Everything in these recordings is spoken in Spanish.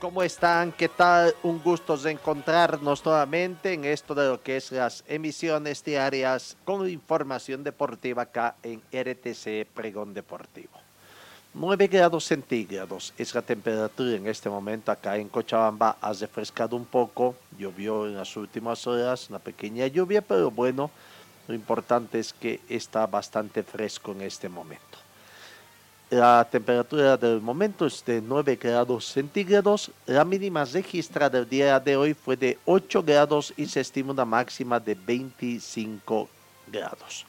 ¿Cómo están? ¿Qué tal? Un gusto de encontrarnos nuevamente en esto de lo que es las emisiones diarias con información deportiva acá en RTC Pregón Deportivo. 9 grados centígrados es la temperatura en este momento acá en Cochabamba. Ha refrescado un poco, llovió en las últimas horas, una pequeña lluvia, pero bueno, lo importante es que está bastante fresco en este momento. La temperatura del momento es de 9 grados centígrados. La mínima registrada el día de hoy fue de 8 grados y se estima una máxima de 25 grados.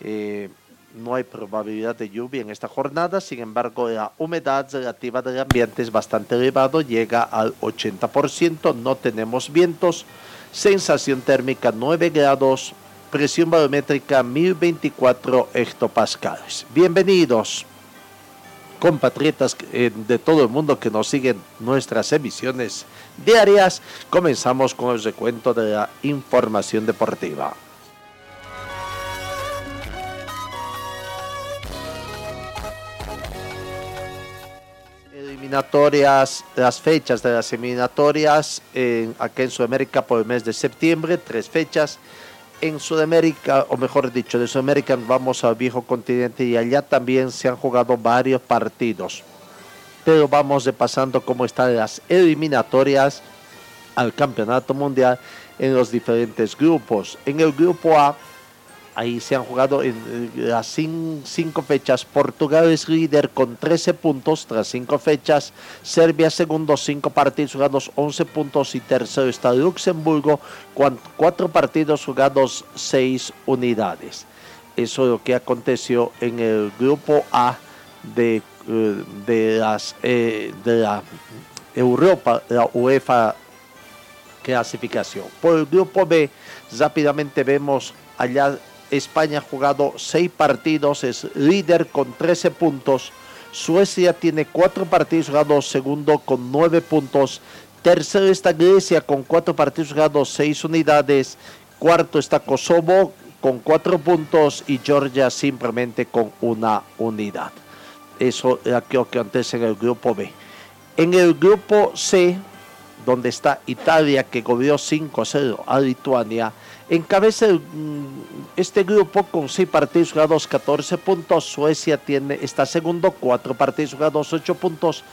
Eh, no hay probabilidad de lluvia en esta jornada, sin embargo la humedad relativa del ambiente es bastante elevado, llega al 80%, no tenemos vientos, sensación térmica 9 grados, presión barométrica 1024 hectopascales. Bienvenidos compatriotas eh, de todo el mundo que nos siguen nuestras emisiones diarias. Comenzamos con el recuento de la información deportiva. Eliminatorias, las fechas de las eliminatorias aquí en Sudamérica por el mes de septiembre, tres fechas. En Sudamérica, o mejor dicho, de Sudamérica vamos al viejo continente y allá también se han jugado varios partidos. Pero vamos repasando cómo están las eliminatorias al campeonato mundial en los diferentes grupos. En el grupo A, ahí se han jugado en las cinco fechas. Portugal es líder con 13 puntos tras cinco fechas. Serbia segundo, cinco partidos jugados, 11 puntos. Y tercero está Luxemburgo con cuatro partidos jugados, seis unidades. Eso es lo que aconteció en el grupo A de, de, las, eh, de la Europa, la UEFA clasificación. Por el grupo B, rápidamente vemos allá España ha jugado seis partidos, es líder con 13 puntos. Suecia tiene cuatro partidos jugados, segundo con nueve puntos. Tercero está Grecia con cuatro partidos jugados, seis unidades. Cuarto está Kosovo con cuatro puntos y Georgia simplemente con una unidad. Eso es lo que antes en el grupo B. En el grupo C, donde está Italia, que goleó 5-0 a Lituania, encabeza este grupo con 6 partidos jugados, 14 puntos. Suecia tiene, está segundo, 4 partidos jugados, 8 puntos.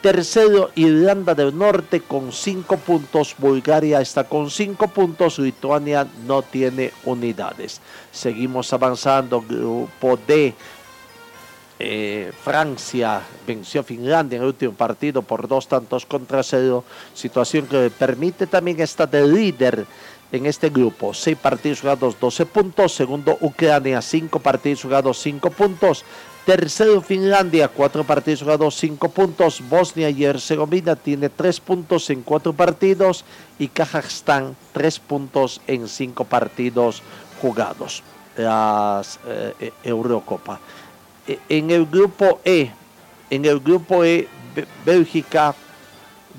Tercero, Irlanda del Norte con 5 puntos. Bulgaria está con 5 puntos. Lituania no tiene unidades. Seguimos avanzando. Grupo D. Eh, Francia venció a Finlandia en el último partido por dos tantos contra cero, situación que permite también estar de líder en este grupo. Seis partidos jugados, 12 puntos. Segundo, Ucrania, cinco partidos jugados, 5 puntos. Tercero, Finlandia, cuatro partidos jugados, 5 puntos. Bosnia y Herzegovina tiene 3 puntos en cuatro partidos. Y Kazajstán, 3 puntos en 5 partidos jugados. Las eh, Eurocopa. En el grupo E, en el grupo E, Bélgica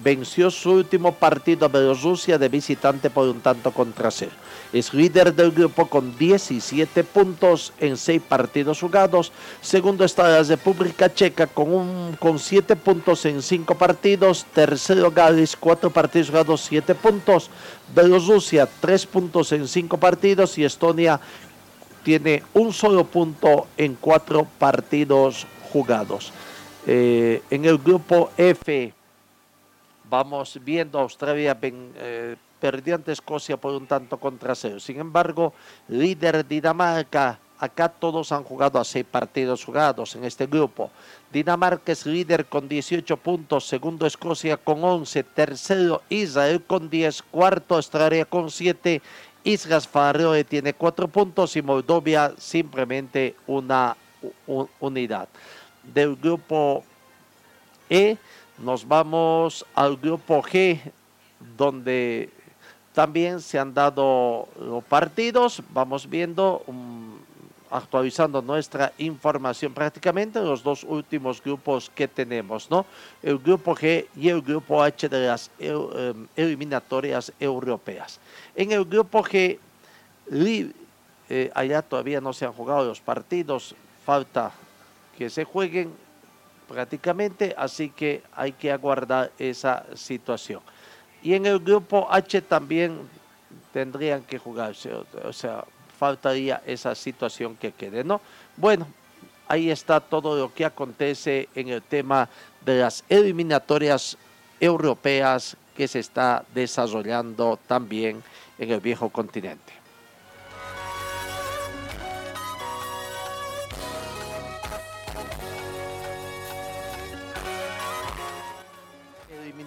venció su último partido a Bielorrusia de visitante por un tanto contra cero. Es líder del grupo con 17 puntos en 6 partidos jugados. Segundo está la República Checa con, un, con 7 puntos en 5 partidos. Tercero Gales, 4 partidos jugados, 7 puntos. Bielorrusia, 3 puntos en 5 partidos. Y Estonia tiene un solo punto en 4 partidos jugados. Eh, en el grupo F vamos viendo a Australia eh, perdió ante Escocia por un tanto contra cero. Sin embargo, líder Dinamarca, acá todos han jugado a seis partidos jugados en este grupo. Dinamarca es líder con 18 puntos, segundo Escocia con 11, tercero Israel con 10, cuarto Australia con 7 Islas Faroe tiene cuatro puntos y Moldovia simplemente una unidad. Del grupo E nos vamos al grupo G, donde también se han dado los partidos. Vamos viendo, um, actualizando nuestra información prácticamente los dos últimos grupos que tenemos, ¿no? El grupo G y el grupo H de las em, eliminatorias europeas. En el grupo G, eh, allá todavía no se han jugado los partidos, falta que se jueguen prácticamente, así que hay que aguardar esa situación. Y en el grupo H también tendrían que jugarse, o sea, faltaría esa situación que quede, ¿no? Bueno, ahí está todo lo que acontece en el tema de las eliminatorias europeas que se está desarrollando también en el viejo continente.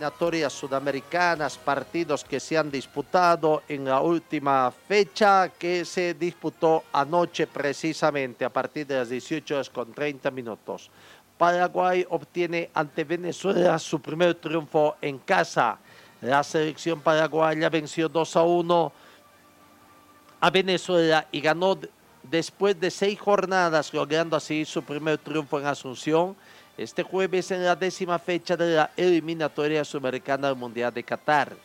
Eliminatorias sudamericanas, partidos que se han disputado en la última fecha que se disputó anoche precisamente a partir de las 18 horas con 30 minutos. Paraguay obtiene ante Venezuela su primer triunfo en casa. La selección paraguaya venció 2 a 1 a Venezuela y ganó después de seis jornadas, logrando así su primer triunfo en Asunción este jueves en la décima fecha de la eliminatoria sudamericana del Mundial de Qatar.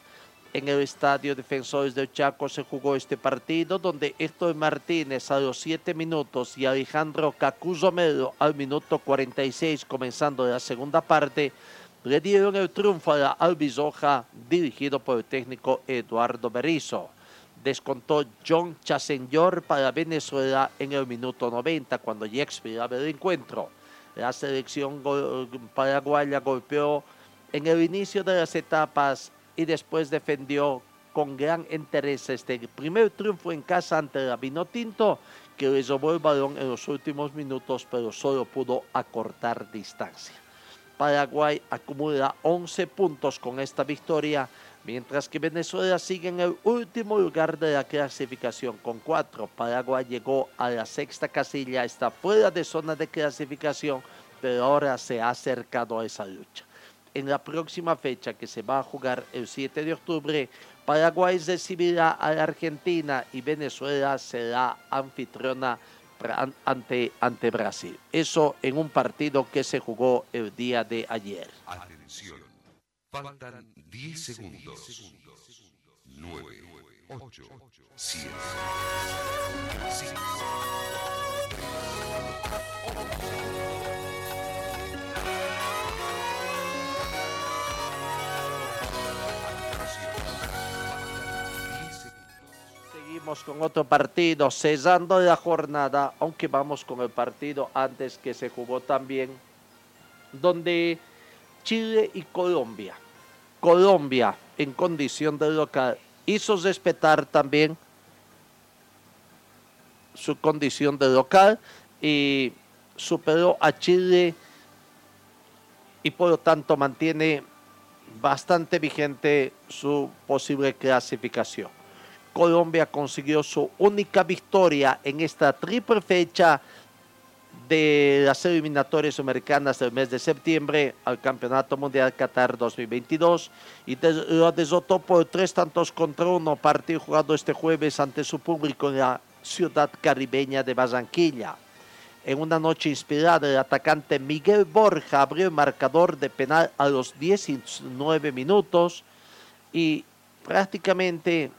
En el Estadio Defensores del Chaco se jugó este partido donde Héctor Martínez a los 7 minutos y Alejandro Cacuzo Melo al minuto 46 comenzando la segunda parte le dieron el triunfo a la Albizoja dirigido por el técnico Eduardo Berizzo. Descontó John Chasenyor para Venezuela en el minuto 90 cuando ya expiraba el encuentro. La selección paraguaya golpeó en el inicio de las etapas y después defendió con gran interés este primer triunfo en casa ante la Tinto, que le robó el balón en los últimos minutos, pero solo pudo acortar distancia. Paraguay acumula 11 puntos con esta victoria Mientras que Venezuela sigue en el último lugar de la clasificación con cuatro. Paraguay llegó a la sexta casilla, está fuera de zona de clasificación, pero ahora se ha acercado a esa lucha. En la próxima fecha que se va a jugar el 7 de octubre, Paraguay recibirá a la Argentina y Venezuela será anfitriona ante, ante Brasil. Eso en un partido que se jugó el día de ayer. Faltan 10 segundos. 9, 8, 7, 6, Seguimos con otro partido, cesando la jornada, aunque vamos con el partido antes que se jugó también, donde Chile y Colombia. Colombia en condición de local hizo respetar también su condición de local y superó a Chile y por lo tanto mantiene bastante vigente su posible clasificación. Colombia consiguió su única victoria en esta triple fecha de las eliminatorias americanas del mes de septiembre al Campeonato Mundial Qatar 2022 y lo desotó por tres tantos contra uno partido jugado este jueves ante su público en la ciudad caribeña de Barranquilla. En una noche inspirada, el atacante Miguel Borja abrió el marcador de penal a los 19 minutos y prácticamente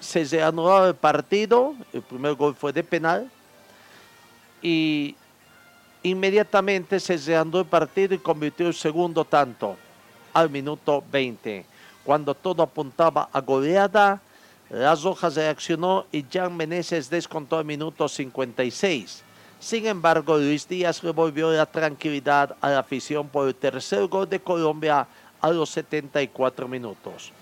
se reanudó el partido. El primer gol fue de penal y inmediatamente se reanudó el partido y convirtió el segundo tanto al minuto 20. Cuando todo apuntaba a goleada, Las Rojas reaccionó y Jan Meneses descontó al minuto 56. Sin embargo, Luis Díaz revolvió la tranquilidad a la afición por el tercer gol de Colombia a los 74 minutos.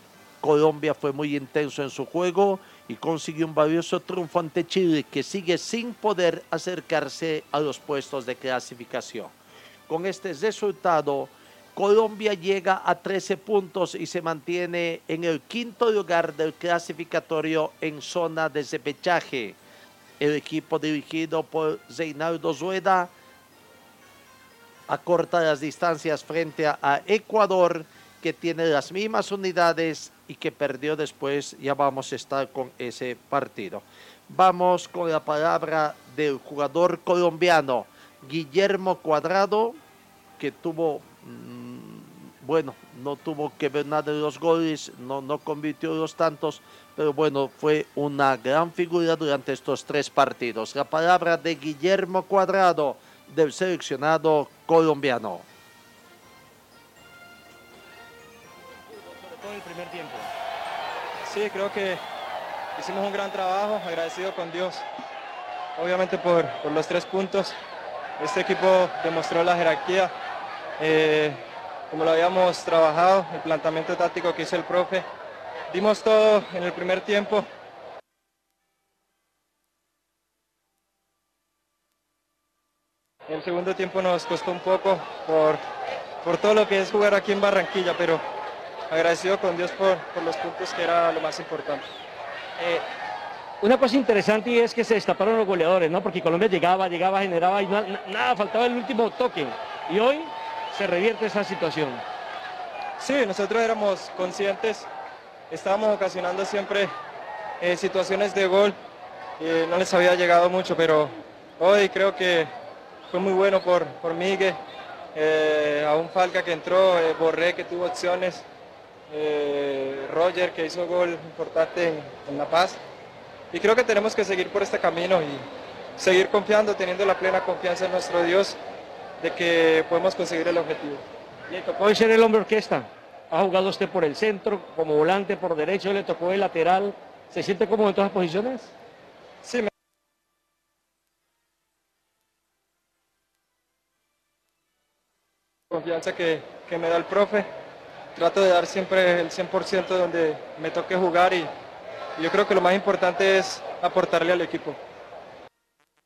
Colombia fue muy intenso en su juego y consiguió un valioso triunfo ante Chile, que sigue sin poder acercarse a los puestos de clasificación. Con este resultado, Colombia llega a 13 puntos y se mantiene en el quinto lugar del clasificatorio en zona de repechaje. El equipo dirigido por Reinaldo Zueda acorta las distancias frente a Ecuador, que tiene las mismas unidades y que perdió después. Ya vamos a estar con ese partido. Vamos con la palabra del jugador colombiano Guillermo Cuadrado, que tuvo, mm, bueno, no tuvo que ver nada de los goles, no, no convirtió los tantos, pero bueno, fue una gran figura durante estos tres partidos. La palabra de Guillermo Cuadrado, del seleccionado colombiano. Todo el primer tiempo. Sí, creo que hicimos un gran trabajo, agradecido con Dios, obviamente por, por los tres puntos. Este equipo demostró la jerarquía, eh, como lo habíamos trabajado, el planteamiento táctico que hizo el profe. Dimos todo en el primer tiempo. El segundo tiempo nos costó un poco por, por todo lo que es jugar aquí en Barranquilla, pero agradecido con Dios por, por los puntos que era lo más importante. Eh, una cosa interesante y es que se destaparon los goleadores, ¿no? Porque Colombia llegaba, llegaba, generaba y na- na- nada, faltaba el último toque. Y hoy se revierte esa situación. Sí, nosotros éramos conscientes, estábamos ocasionando siempre eh, situaciones de gol, eh, no les había llegado mucho, pero hoy creo que fue muy bueno por, por Miguel, eh, a un Falca que entró, eh, Borré que tuvo opciones, eh, Roger que hizo gol importante en, en La Paz. Y creo que tenemos que seguir por este camino y seguir confiando, teniendo la plena confianza en nuestro Dios de que podemos conseguir el objetivo. Le tocó ser el hombre orquesta. Ha jugado usted por el centro, como volante, por derecho, le tocó el lateral. ¿Se siente cómodo en todas las posiciones? Sí, me- confianza que, que me da el profe. Trato de dar siempre el 100% donde me toque jugar y, yo creo que lo más importante es aportarle al equipo.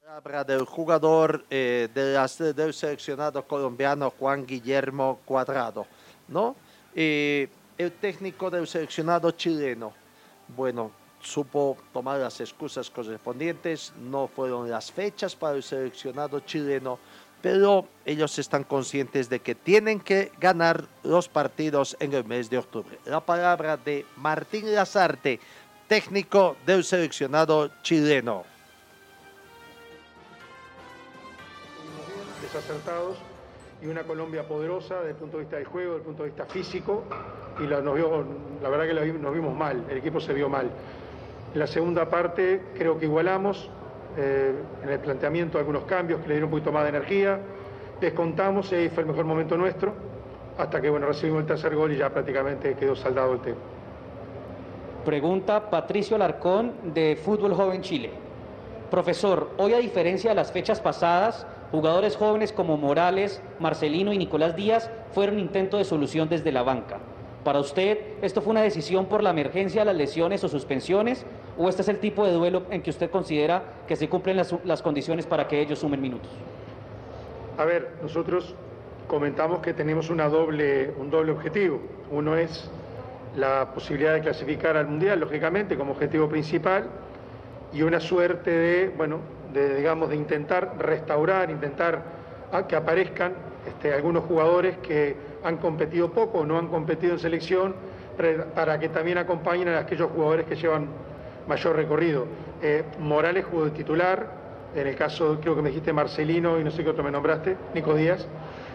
Palabra del jugador eh, del seleccionado colombiano Juan Guillermo Cuadrado, ¿no? Eh, el técnico del seleccionado chileno, bueno, supo tomar las excusas correspondientes, no fueron las fechas para el seleccionado chileno, pero ellos están conscientes de que tienen que ganar los partidos en el mes de octubre. La palabra de Martín Lazarte, técnico del seleccionado chileno. desacertados y una Colombia poderosa desde el punto de vista del juego, desde el punto de vista físico y la, nos vio- la verdad que la nos vimos mal, el equipo se vio mal. En la segunda parte creo que igualamos eh, en el planteamiento algunos cambios que le dieron un poquito más de energía, descontamos y ahí fue el mejor momento nuestro hasta que bueno recibimos el tercer gol y ya prácticamente quedó saldado el tema. Pregunta Patricio Alarcón de Fútbol Joven Chile. Profesor, hoy a diferencia de las fechas pasadas, jugadores jóvenes como Morales, Marcelino y Nicolás Díaz fueron intento de solución desde la banca. Para usted, ¿esto fue una decisión por la emergencia las lesiones o suspensiones? ¿O este es el tipo de duelo en que usted considera que se cumplen las, condiciones para que ellos sumen minutos? A ver, nosotros comentamos que tenemos un doble objetivo. Uno es la posibilidad de clasificar al Mundial, lógicamente, como objetivo principal, y una suerte de, bueno, de, digamos, de intentar restaurar, intentar ah, que aparezcan este, algunos jugadores que han competido poco o no han competido en selección, para que también acompañen a aquellos jugadores que llevan mayor recorrido. Eh, Morales jugó de titular, en el caso, creo que me dijiste Marcelino y no sé qué otro me nombraste, Nico Díaz.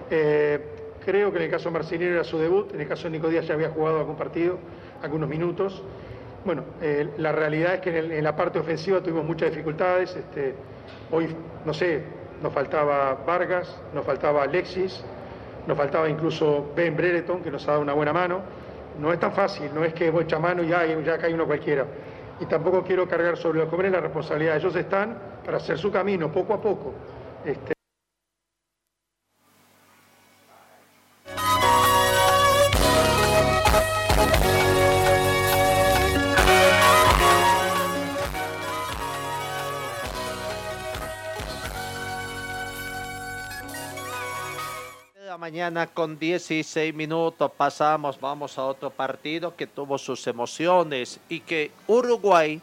Eh, creo que en el caso de Marcelino era su debut, en el caso de Nico Díaz ya había jugado algún partido, algunos minutos. Bueno, eh, la realidad es que en, la parte ofensiva tuvimos muchas dificultades. Este, hoy, no sé, nos faltaba Vargas, nos faltaba Alexis, nos faltaba incluso Ben Brereton, que nos ha dado una buena mano. No es tan fácil, no es que echa mano y ya, ya cae uno cualquiera. Y tampoco quiero cargar sobre los jóvenes la responsabilidad. Ellos están para hacer su camino poco a poco. Este, mañana con 16 minutos pasamos, vamos a otro partido que tuvo sus emociones y que Uruguay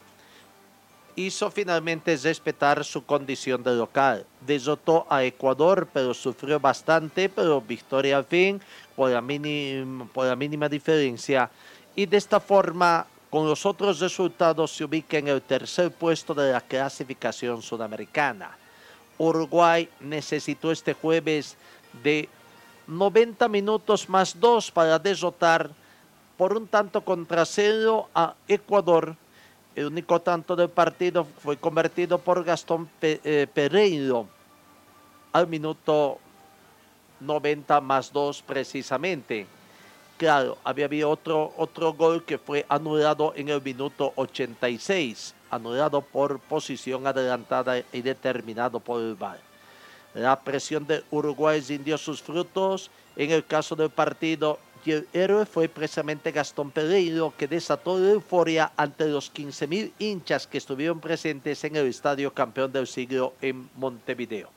hizo finalmente respetar su condición de local. Desotó a Ecuador, pero sufrió bastante, pero victoria al fin por la, mínima, por la mínima diferencia. Y de esta forma, con los otros resultados, se ubica en el tercer puesto de la clasificación sudamericana. Uruguay necesitó este jueves de 90 minutos más 2 para derrotar por un tanto contra cero a Ecuador. El único tanto del partido fue convertido por Gastón eh, Pereiro al minuto 90 más 2 precisamente. Claro, había habido otro, otro gol que fue anulado en el minuto 86, anulado por posición adelantada y determinado por el VAR. La presión de Uruguay rindió sus frutos en el caso del partido el héroe fue precisamente Gastón Pereiro que desató la euforia ante los 15.000 hinchas que estuvieron presentes en el Estadio Campeón del Siglo en Montevideo.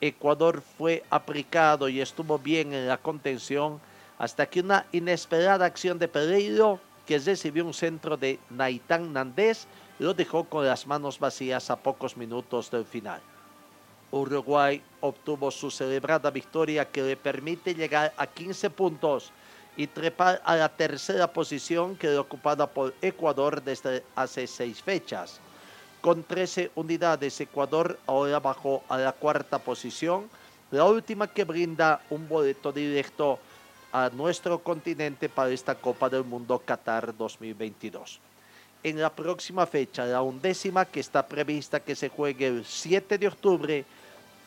Ecuador fue aplicado y estuvo bien en la contención hasta que una inesperada acción de Pereiro, que recibió un centro de Naitán Nandés, lo dejó con las manos vacías a pocos minutos del final. Uruguay obtuvo su celebrada victoria que le permite llegar a 15 puntos y trepar a la tercera posición que es ocupada por Ecuador desde hace seis fechas. Con 13 unidades, Ecuador ahora bajó a la cuarta posición, la última que brinda un boleto directo a nuestro continente para esta Copa del Mundo Qatar 2022. En la próxima fecha, la undécima que está prevista que se juegue el 7 de octubre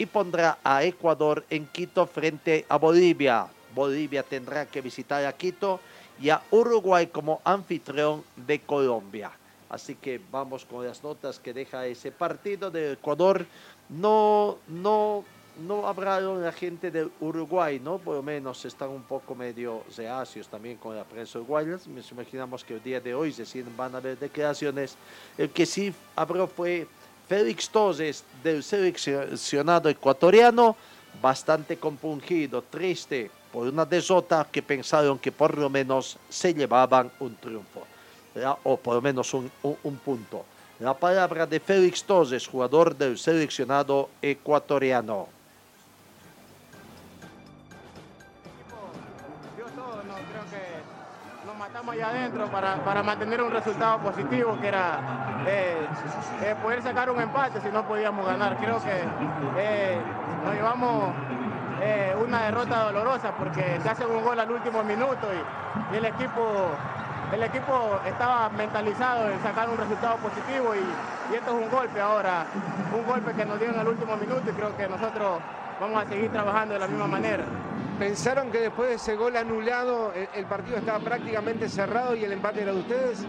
y pondrá a Ecuador en Quito frente a Bolivia. Bolivia tendrá que visitar a Quito y a Uruguay como anfitrión de Colombia. Así que vamos con las notas que deja ese partido de Ecuador. No, no, no hablaron la gente de Uruguay, ¿no? Por lo menos están un poco medio reacios también con la prensa uruguaya. Nos imaginamos que el día de hoy van a haber declaraciones. El que sí habló fue Félix Torres del seleccionado ecuatoriano, bastante compungido, triste por una desota que pensaron que por lo menos se llevaban un triunfo o por lo menos un, punto. La palabra de Félix Torres, jugador del seleccionado ecuatoriano. Allá adentro para, mantener un resultado positivo que era eh, eh, poder sacar un empate si no podíamos ganar. Creo que eh, nos llevamos una derrota dolorosa porque se hace un gol al último minuto y el equipo el equipo estaba mentalizado en sacar un resultado positivo y, esto es un golpe ahora, un golpe que nos dio en el último minuto y creo que nosotros vamos a seguir trabajando de la misma manera. ¿Pensaron que después de ese gol anulado el, partido estaba prácticamente cerrado y el empate era de ustedes?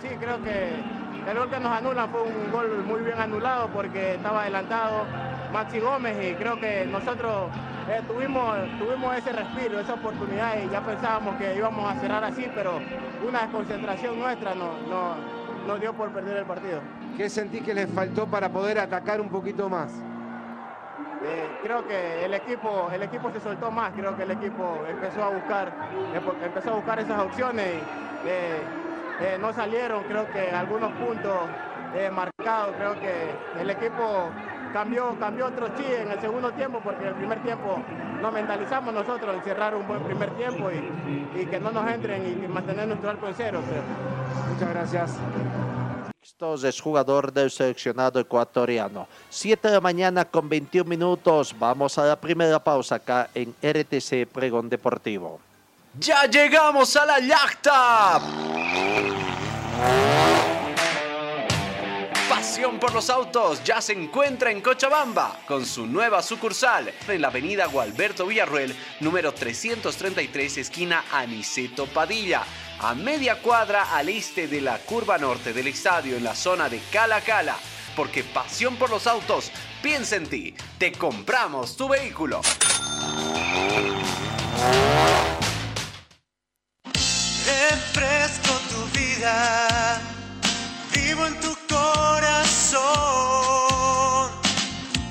Sí, creo que el gol que nos anulan fue un gol muy bien anulado porque estaba adelantado Maxi Gómez y creo que nosotros eh, tuvimos, tuvimos ese respiro, esa oportunidad y ya pensábamos que íbamos a cerrar así, pero una desconcentración nuestra nos no, dio por perder el partido. ¿Qué sentí que les faltó para poder atacar un poquito más? Eh, creo que el equipo, el equipo se soltó más, creo que el equipo empezó a buscar, empezó a buscar esas opciones y eh, no salieron, creo que algunos puntos marcados, creo que el equipo cambió, cambió otro chi en el segundo tiempo porque en el primer tiempo nos mentalizamos nosotros en cerrar un buen primer tiempo y, que no nos entren y, mantener nuestro arco en cero. Muchas gracias. Es jugador del seleccionado ecuatoriano. 7 de la mañana con 21 minutos. Vamos a la primera pausa acá en RTC Pregón Deportivo. ¡Ya llegamos a la yachta! Pasión por los autos ya se encuentra en Cochabamba con su nueva sucursal en la avenida Gualberto Villarruel, número 333, esquina Aniceto Padilla, a media cuadra al este de la curva norte del estadio en la zona de Cala Cala. Porque pasión por los autos, piensa en ti, te compramos tu vehículo. Tu vida, vivo en tu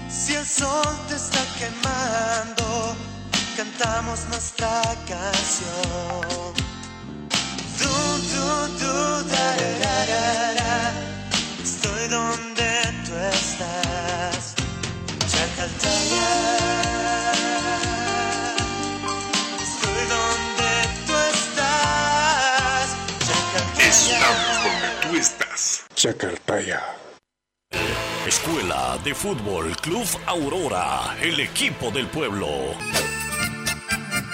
si el sol te está quemando, cantamos nuestra canción. Estoy donde tú estás. Chacaltaya. Estoy donde tú estás. Chacaltaya. Estamos donde tú estás. Chacartaya. Escuela de Fútbol Club Aurora, el equipo del pueblo.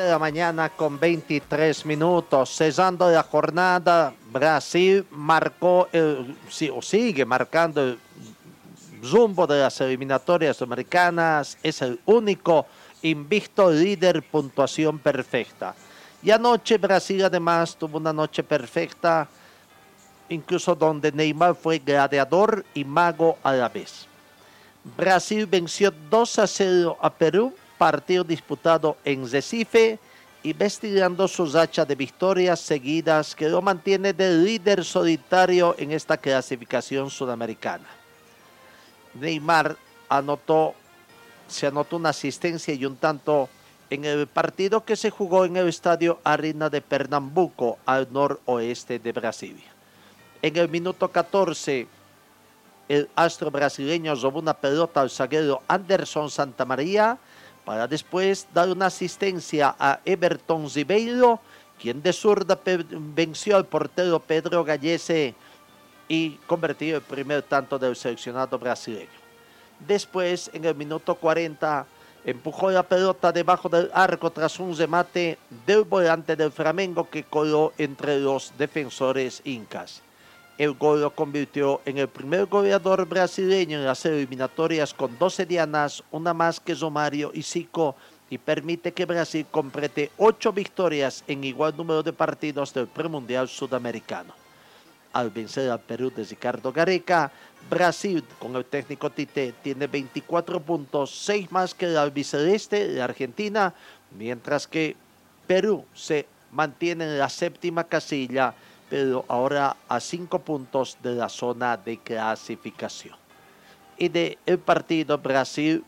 De la mañana con 23 minutos, cesando la jornada, Brasil marcó, o sigue marcando el de las eliminatorias americanas, es el único invicto líder puntuación perfecta. Y anoche Brasil además tuvo una noche perfecta, incluso donde Neymar fue gladiador y mago a la vez. Brasil venció 2 a 0 a Perú partido disputado en Recife y investigando su racha de victorias seguidas que lo mantiene de líder solitario en esta clasificación sudamericana. Neymar anotó, se anotó una asistencia y un tanto en el partido que se jugó en el estadio Arena de Pernambuco al noroeste de Brasilia. En el minuto 14, el astro brasileño robó una pelota al zaguero Anderson Santamaría para después dar una asistencia a Everton Ribeiro, quien de zurda venció al portero Pedro Gallese y convirtió el primer tanto del seleccionado brasileño. Después, en el minuto 40, empujó la pelota debajo del arco tras un remate del volante del Flamengo que coló entre los defensores incas. El gol lo convirtió en el primer goleador brasileño en las eliminatorias con 12 dianas, una más que Romario y Zico, y permite que Brasil complete ocho victorias en igual número de partidos del premundial sudamericano. Al vencer al Perú de Ricardo Gareca, Brasil con el técnico Tite tiene 24 puntos, 6 más que el albiceleste de Argentina, mientras que Perú se mantiene en la séptima casilla pero ahora a cinco puntos de la zona de clasificación. Y de el partido Brasil-Perú,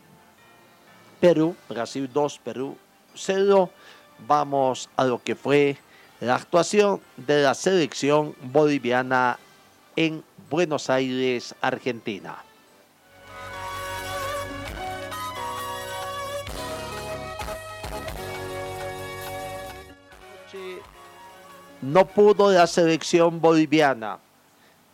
Brasil 2, Perú 0, vamos a lo que fue la actuación de la selección boliviana en Buenos Aires, Argentina. No pudo la selección boliviana.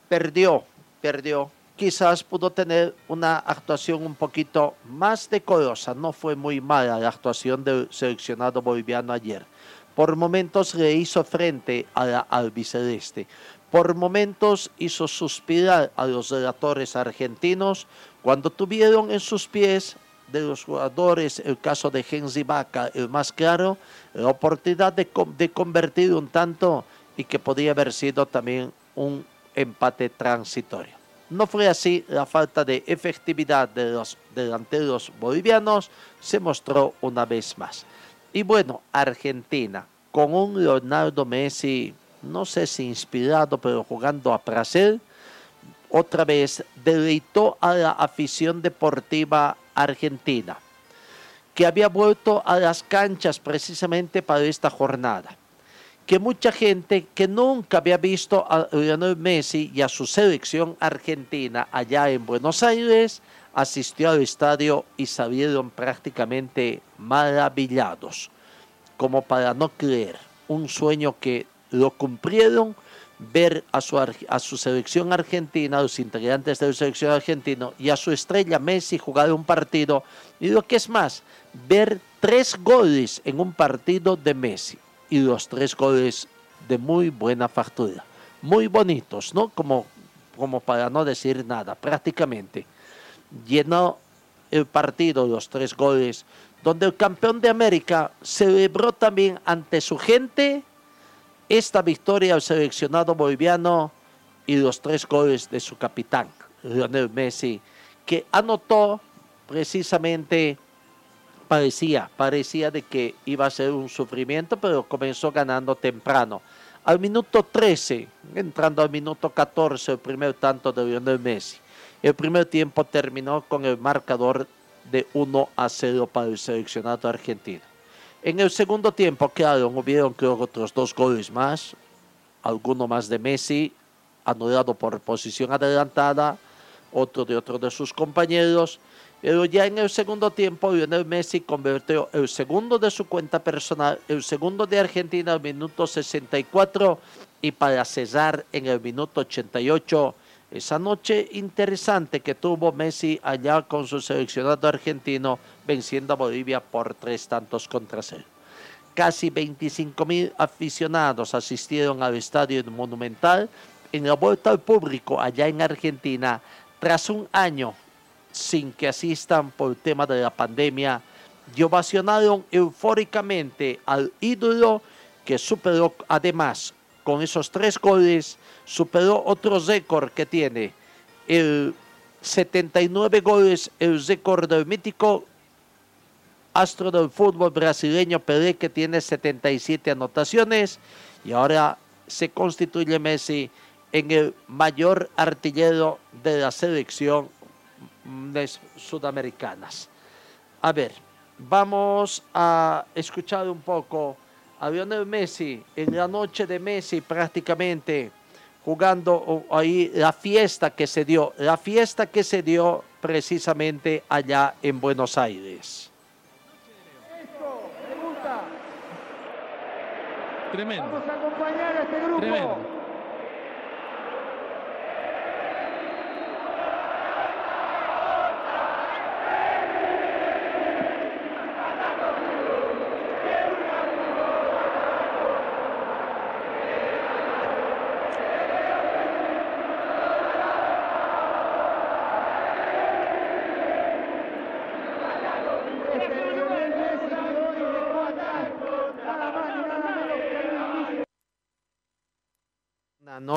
Perdió, perdió. Quizás pudo tener una actuación un poquito más decorosa. No fue muy mala la actuación del seleccionado boliviano ayer. Por momentos le hizo frente a la albiceleste. Por momentos hizo suspirar a los relatores argentinos cuando tuvieron en sus pies de los jugadores, el caso de Henry Vaca, el más claro, la oportunidad de, de convertir un tanto y que podía haber sido también un empate transitorio. No fue así, la falta de efectividad de los delanteros bolivianos se mostró una vez más. Y bueno, Argentina, con un Leonardo Messi, no sé si inspirado, pero jugando a placer, otra vez deleitó a la afición deportiva argentina, que había vuelto a las canchas precisamente para esta jornada. Que mucha gente que nunca había visto a Lionel Messi y a su selección argentina allá en Buenos Aires, asistió al estadio y salieron prácticamente maravillados, como para no creer, un sueño que lo cumplieron ver a su, a su selección argentina, a los integrantes de la selección argentina y a su estrella Messi jugar un partido. Y lo que es más, ver tres goles en un partido de Messi. Y los tres goles de muy buena factura. Muy bonitos, ¿no? Como, como para no decir nada, prácticamente. Llenó el partido, los tres goles, donde el campeón de América celebró también ante su gente esta victoria al seleccionado boliviano y los tres goles de su capitán, Lionel Messi, que anotó precisamente, parecía, parecía de que iba a ser un sufrimiento, pero comenzó ganando temprano. Al minuto 13, entrando al minuto 14, el primer tanto de Lionel Messi. El primer tiempo terminó con el marcador de 1 a 0 para el seleccionado argentino. En el segundo tiempo, claro, hubieron creo otros dos goles más, alguno más de Messi, anulado por posición adelantada, otro de otro de sus compañeros, pero ya en el segundo tiempo Lionel Messi convirtió el segundo de su cuenta personal, el segundo de Argentina al minuto 64 y para cesar en el minuto 88 esa noche interesante que tuvo Messi allá con su seleccionado argentino venciendo a Bolivia por tres tantos contra cero. Casi 25 mil aficionados asistieron al estadio Monumental en la vuelta al público allá en Argentina tras un año sin que asistan por tema de la pandemia y ovacionaron eufóricamente al ídolo que superó además con esos tres goles superó otro récord que tiene. El 79 goles, el récord del mítico astro del fútbol brasileño Pelé, que tiene 77 anotaciones. Y ahora se constituye Messi en el mayor artillero de la selección sudamericanas. A ver, vamos a escuchar un poco a Lionel Messi en la noche de Messi prácticamente jugando ahí la fiesta que se dio, la fiesta que se dio precisamente allá en Buenos Aires. Tremendo. Vamos a acompañar a este grupo. Tremendo.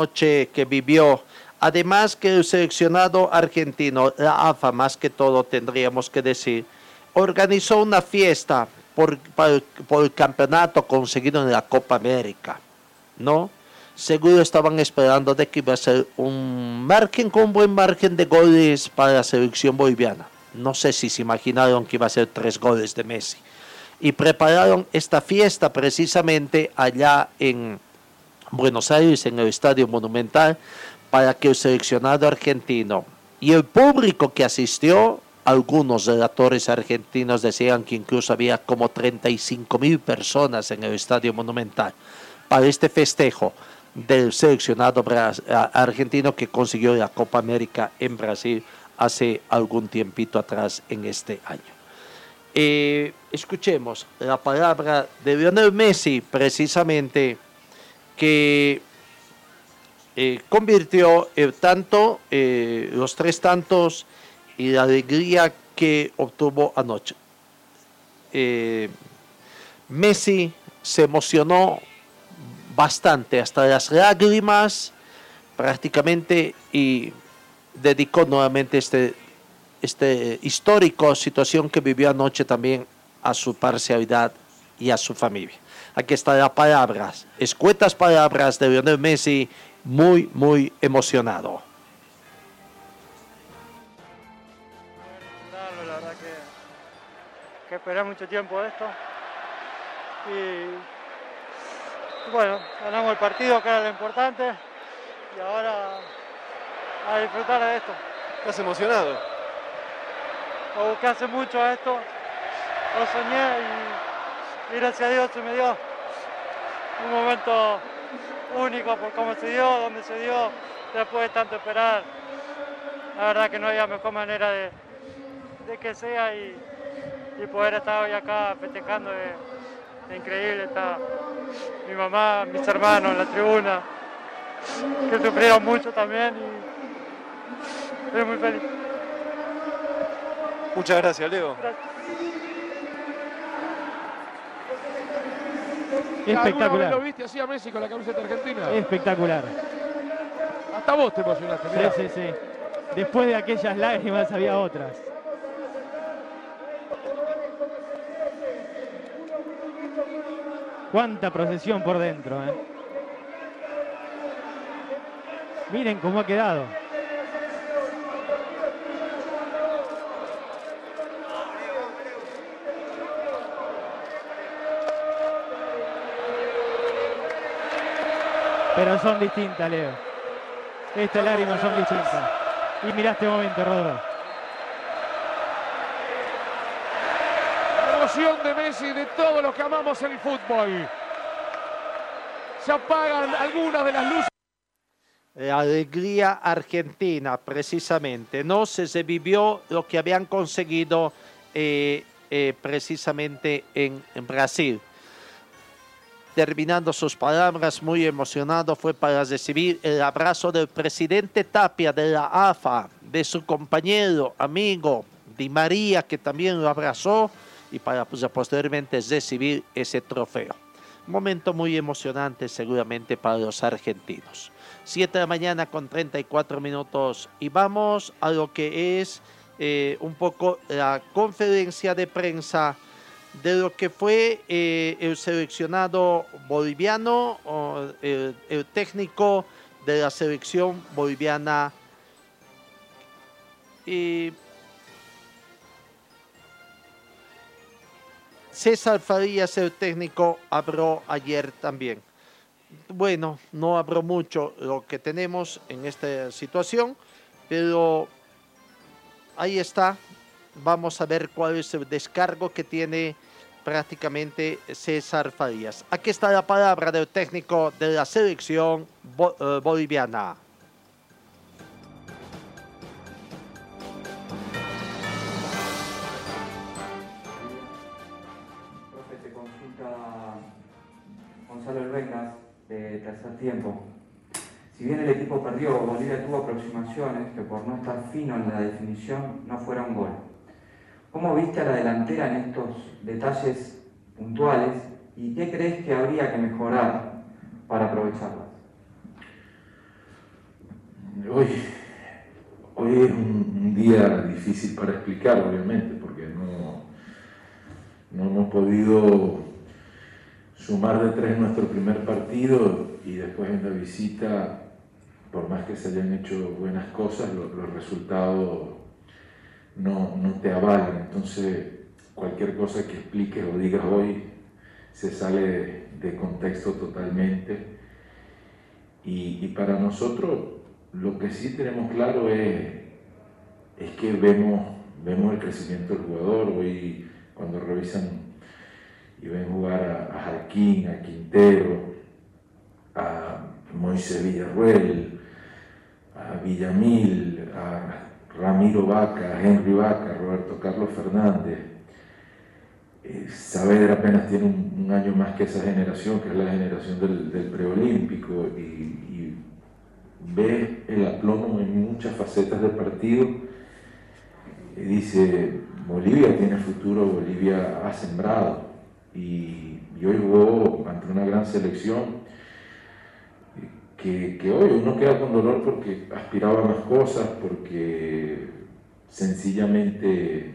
Noche que vivió. Además que el seleccionado argentino, la AFA más que todo tendríamos que decir, organizó una fiesta por, por el campeonato conseguido en la Copa América, ¿no? Seguro estaban esperando de que iba a ser un margen con un buen margen de goles para la selección boliviana. No sé si se imaginaron que iba a ser tres goles de Messi. Y prepararon esta fiesta precisamente allá en, Buenos Aires en el Estadio Monumental para que el seleccionado argentino y el público que asistió, algunos relatores argentinos decían que incluso había como 35 mil personas en el Estadio Monumental para este festejo del seleccionado argentino que consiguió la Copa América en Brasil hace algún tiempito atrás en este año. Eh, escuchemos la palabra de Lionel Messi precisamente que eh, convirtió el tanto, eh, los tres tantos y la alegría que obtuvo anoche. Eh, Messi se emocionó bastante, hasta las lágrimas prácticamente y dedicó nuevamente este, este histórico situación que vivió anoche también a su parcialidad y a su familia. Aquí están las palabras, escuetas palabras de Lionel Messi, muy, muy emocionado. La verdad que, que esperé mucho tiempo esto. Y bueno, ganamos el partido, que era lo importante. Y ahora a disfrutar de esto. ¿Estás emocionado? Lo busqué hace mucho a esto. Lo soñé y, y gracias a Dios se me dio un momento único por cómo se dio, donde se dio, después de tanto esperar. La verdad que no había mejor manera de, de que sea y, y poder estar hoy acá festejando es, es increíble. Está mi mamá, mis hermanos en la tribuna, que sufrieron mucho también y estoy muy feliz. Muchas gracias, Leo. Espectacular. ¿Alguna vez lo viste así a Messi con la camiseta argentina? Espectacular. Hasta vos te emocionaste, Sí, mirá. sí, sí. Después de aquellas lágrimas había otras. Cuánta procesión por dentro, ¿eh? Miren cómo ha quedado. Pero son distintas, Leo. Estas lágrimas son distintas. Y mirá este momento, Rodro. La emoción de Messi, de todos los que amamos el fútbol. Se apagan algunas de las luces. La alegría argentina, precisamente. No se, se vivió lo que habían conseguido eh, eh, precisamente en, en Brasil. Terminando sus palabras, muy emocionado, fue para recibir el abrazo del presidente Tapia de la AFA, de su compañero, amigo Di María, que también lo abrazó, y para pues, posteriormente recibir ese trofeo. Momento muy emocionante seguramente para los argentinos. 7 de la mañana con 34 minutos y vamos a lo que es eh, un poco la conferencia de prensa de lo que fue eh, el seleccionado boliviano, o el, el técnico de la selección boliviana. Y César Farías, el técnico, habló ayer también. Bueno, no habló mucho lo que tenemos en esta situación, pero ahí está. Vamos a ver cuál es el descargo que tiene prácticamente César Farías. Aquí está la palabra del técnico de la selección eh, boliviana. Profe, te consulta Gonzalo Elvengas de Tercer Tiempo. Si bien el equipo perdió, Bolivia tuvo aproximaciones que por no estar fino en la definición no fuera un gol. ¿Cómo viste a la delantera en estos detalles puntuales y qué crees que habría que mejorar para aprovecharlas? Hoy, hoy es un, día difícil para explicar, obviamente, porque no, no hemos podido sumar de tres nuestro primer partido y después en la visita, por más que se hayan hecho buenas cosas, lo- los resultados no, no te avalan. Entonces, cualquier cosa que expliques o digas hoy se sale de, contexto totalmente. Y, para nosotros, lo que sí tenemos claro es, es que vemos, vemos el crecimiento del jugador. Hoy, cuando revisan y ven jugar a, a a Quintero, a Moisés Villarruel, a Villamil, a Ramiro Vaca, Henry Vaca, Roberto Carlos Fernández. Eh, Saavedra apenas tiene un, año más que esa generación, que es la generación del, preolímpico, y, ves el aplomo en muchas facetas del partido. Y dice, Bolivia tiene futuro, Bolivia ha sembrado, y, y hoy jugó ante una gran selección que, hoy uno queda con dolor porque aspiraba a más cosas, porque sencillamente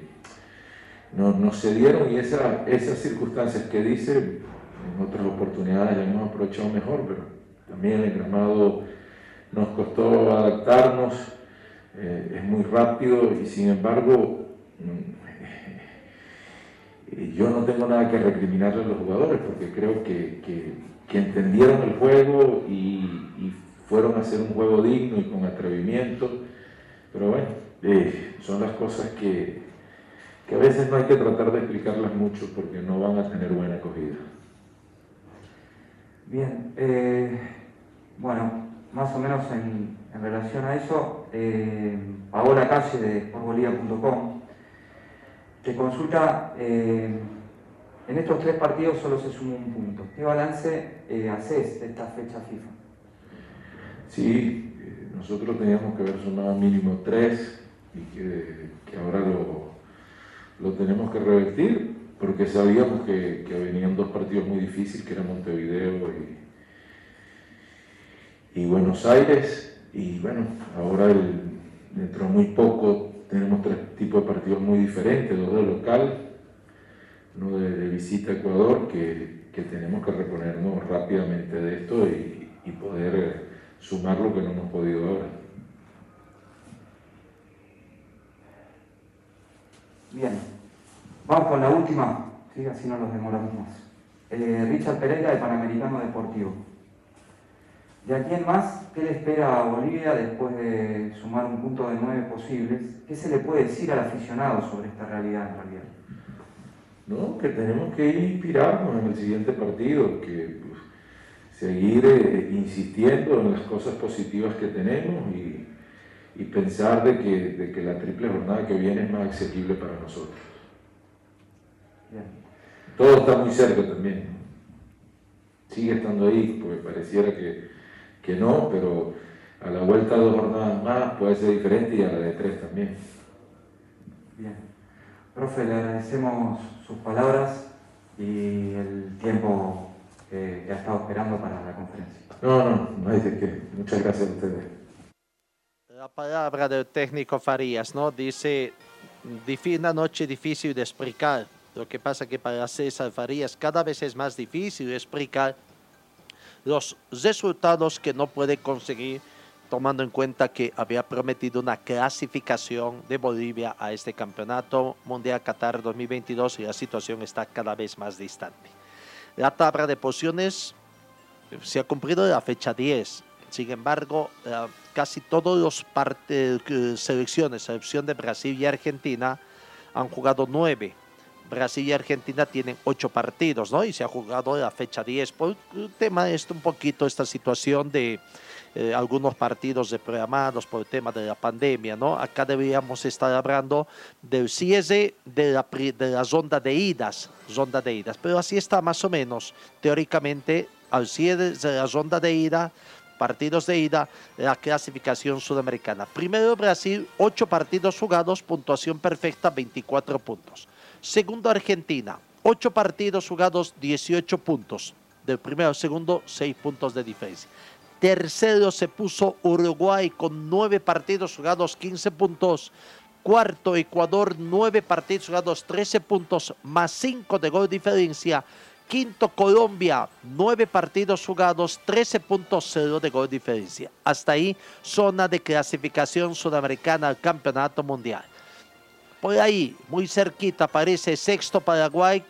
no, no se dieron y esa, esas circunstancias que dice, en otras oportunidades ya hemos aprovechado mejor, pero también el gramado nos costó adaptarnos, eh, es muy rápido y sin embargo yo no tengo nada que recriminarle a los jugadores porque creo que, que, entendieron el juego y, fueron a hacer un juego digno y con atrevimiento, pero bueno, eh, son las cosas que, que a veces no hay que tratar de explicarlas mucho porque no van a tener buena acogida. Bien, eh, bueno, más o menos en, relación a eso, eh, Paola Calle de sportbolivia.com te consulta, eh, en estos tres partidos solo se sumó un punto. ¿Qué balance eh, haces de esta fecha FIFA? Sí, nosotros teníamos que haber sumado mínimo tres y que, ahora lo, lo, tenemos que revertir porque sabíamos que, que venían dos partidos muy difíciles, que eran Montevideo y, y Buenos Aires. Y bueno, ahora dentro de muy poco tenemos tres tipos de partidos muy diferentes, dos de local, uno de, visita a Ecuador, que, tenemos que reponernos rápidamente de esto y, y poder eh, sumar lo que no hemos podido ahora. Bien, vamos con la última, ¿sí? así no nos demoramos más. Eh, Richard Pereira, de Panamericano Deportivo. De aquí en más, ¿qué le espera a Bolivia después de sumar un punto de nueve posibles? ¿Qué se le puede decir al aficionado sobre esta realidad en realidad? No, que tenemos que inspirarnos en el siguiente partido, que pues, seguir eh, insistiendo en las cosas positivas que tenemos y, pensar de que, de que, la triple jornada que viene es más asequible para nosotros. Todo está muy cerca también. Sigue estando ahí, porque pareciera que que no, pero a la vuelta de dos jornadas más puede ser diferente y a la de tres también. Bien. Profe, le agradecemos sus palabras y el tiempo que, ha estado esperando para la conferencia. No, no, no hay de qué. Muchas gracias a ustedes. La palabra del técnico Farías, ¿no? Dice, una noche difícil de explicar. Lo que pasa que para César Farías cada vez es más difícil explicar los resultados que no puede conseguir tomando en cuenta que había prometido una clasificación de Bolivia a este campeonato mundial Qatar 2022 y la situación está cada vez más distante. La tabla de posiciones eh, se ha cumplido la fecha 10. Sin embargo, eh, casi todos los eh, selecciones, a excepción de Brasil y Argentina, han jugado nueve Brasil y Argentina tienen ocho partidos, ¿no? Y se ha jugado la fecha 10. Por el tema esto un poquito, esta situación de eh, algunos partidos de programados por el tema de la pandemia, ¿no? Acá deberíamos estar hablando del cierre de la, de la ronda de idas, de idas. Pero así está más o menos, teóricamente, al cierre de la ronda de ida, partidos de ida, la clasificación sudamericana. Primero Brasil, ocho partidos jugados, puntuación perfecta, 24 puntos. Segundo, Argentina. Ocho partidos jugados, 18 puntos. Del primero al segundo, seis puntos de diferencia. Tercero se puso Uruguay con nueve partidos jugados, 15 puntos. Cuarto, Ecuador, nueve partidos jugados, 13 puntos, más cinco de gol diferencia. Quinto, Colombia, nueve partidos jugados, 13 puntos, cero de gol diferencia. Hasta ahí, zona de clasificación sudamericana al campeonato mundial. Por ahí, muy cerquita, aparece sexto Paraguay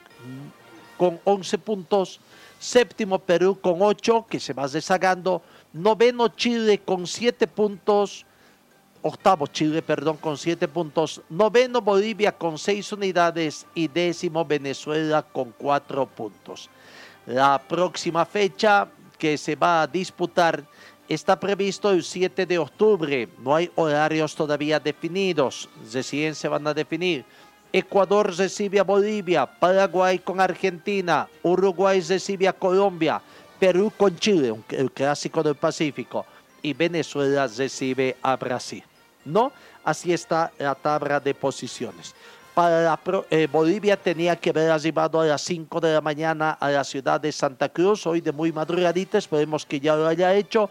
con 11 puntos, séptimo Perú con 8, que se va rezagando, noveno Chile con 7 puntos, octavo Chile, perdón, con 7 puntos, noveno Bolivia con 6 unidades y décimo Venezuela con 4 puntos. La próxima fecha que se va a disputar está previsto el 7 de octubre. No hay horarios todavía definidos. Recién se van a definir. Ecuador recibe a Bolivia, Paraguay con Argentina, Uruguay recibe a Colombia, Perú con Chile, el clásico del Pacífico, y Venezuela recibe a Brasil. ¿No? Así está la tabla de posiciones. Eh, Bolivia tenía que haber arribado a las 5 de la mañana a la ciudad de Santa Cruz, hoy de muy madrugadita, esperemos que ya lo haya hecho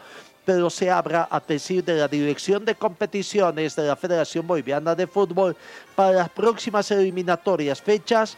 pero se abra a decir de la Dirección de Competiciones de la Federación Boliviana de Fútbol para las próximas eliminatorias fechas.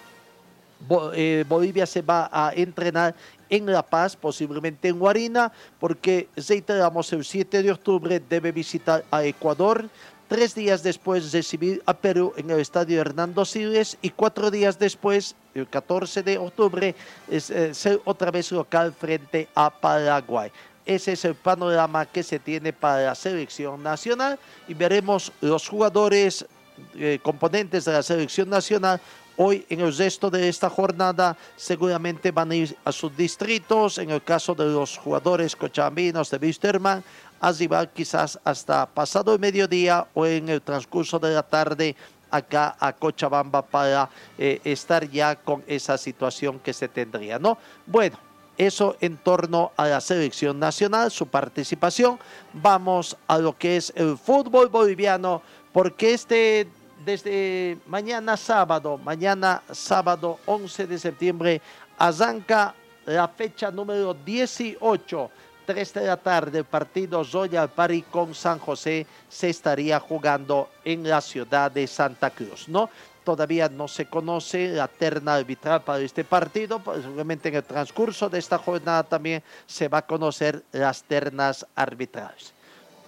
Eh, Bolivia se va a entrenar en La Paz, posiblemente en Guarina, porque reiteramos el 7 de octubre debe visitar a Ecuador, tres días después recibir a Perú en el estadio Hernando Siles y cuatro días después, el 14 de octubre, es, eh, ser otra vez local frente a Paraguay. Ese es el panorama que se tiene para la selección nacional y veremos los jugadores eh, componentes de la selección nacional hoy en el resto de esta jornada seguramente van a ir a sus distritos, en el caso de los jugadores cochabambinos de Wisterman, a arribar quizás hasta pasado el mediodía o en el transcurso de la tarde acá a Cochabamba para eh, estar ya con esa situación que se tendría, ¿no? Bueno, eso en torno a la selección nacional, su participación. Vamos a lo que es el fútbol boliviano, porque este desde mañana sábado, mañana sábado 11 de septiembre, arranca la fecha número 18. 3 de la tarde, el partido Royal Party con San José se estaría jugando en la ciudad de Santa Cruz, ¿no? Todavía no se conoce la terna arbitral para este partido, posiblemente en el transcurso de esta jornada también se va a conocer las ternas arbitrales.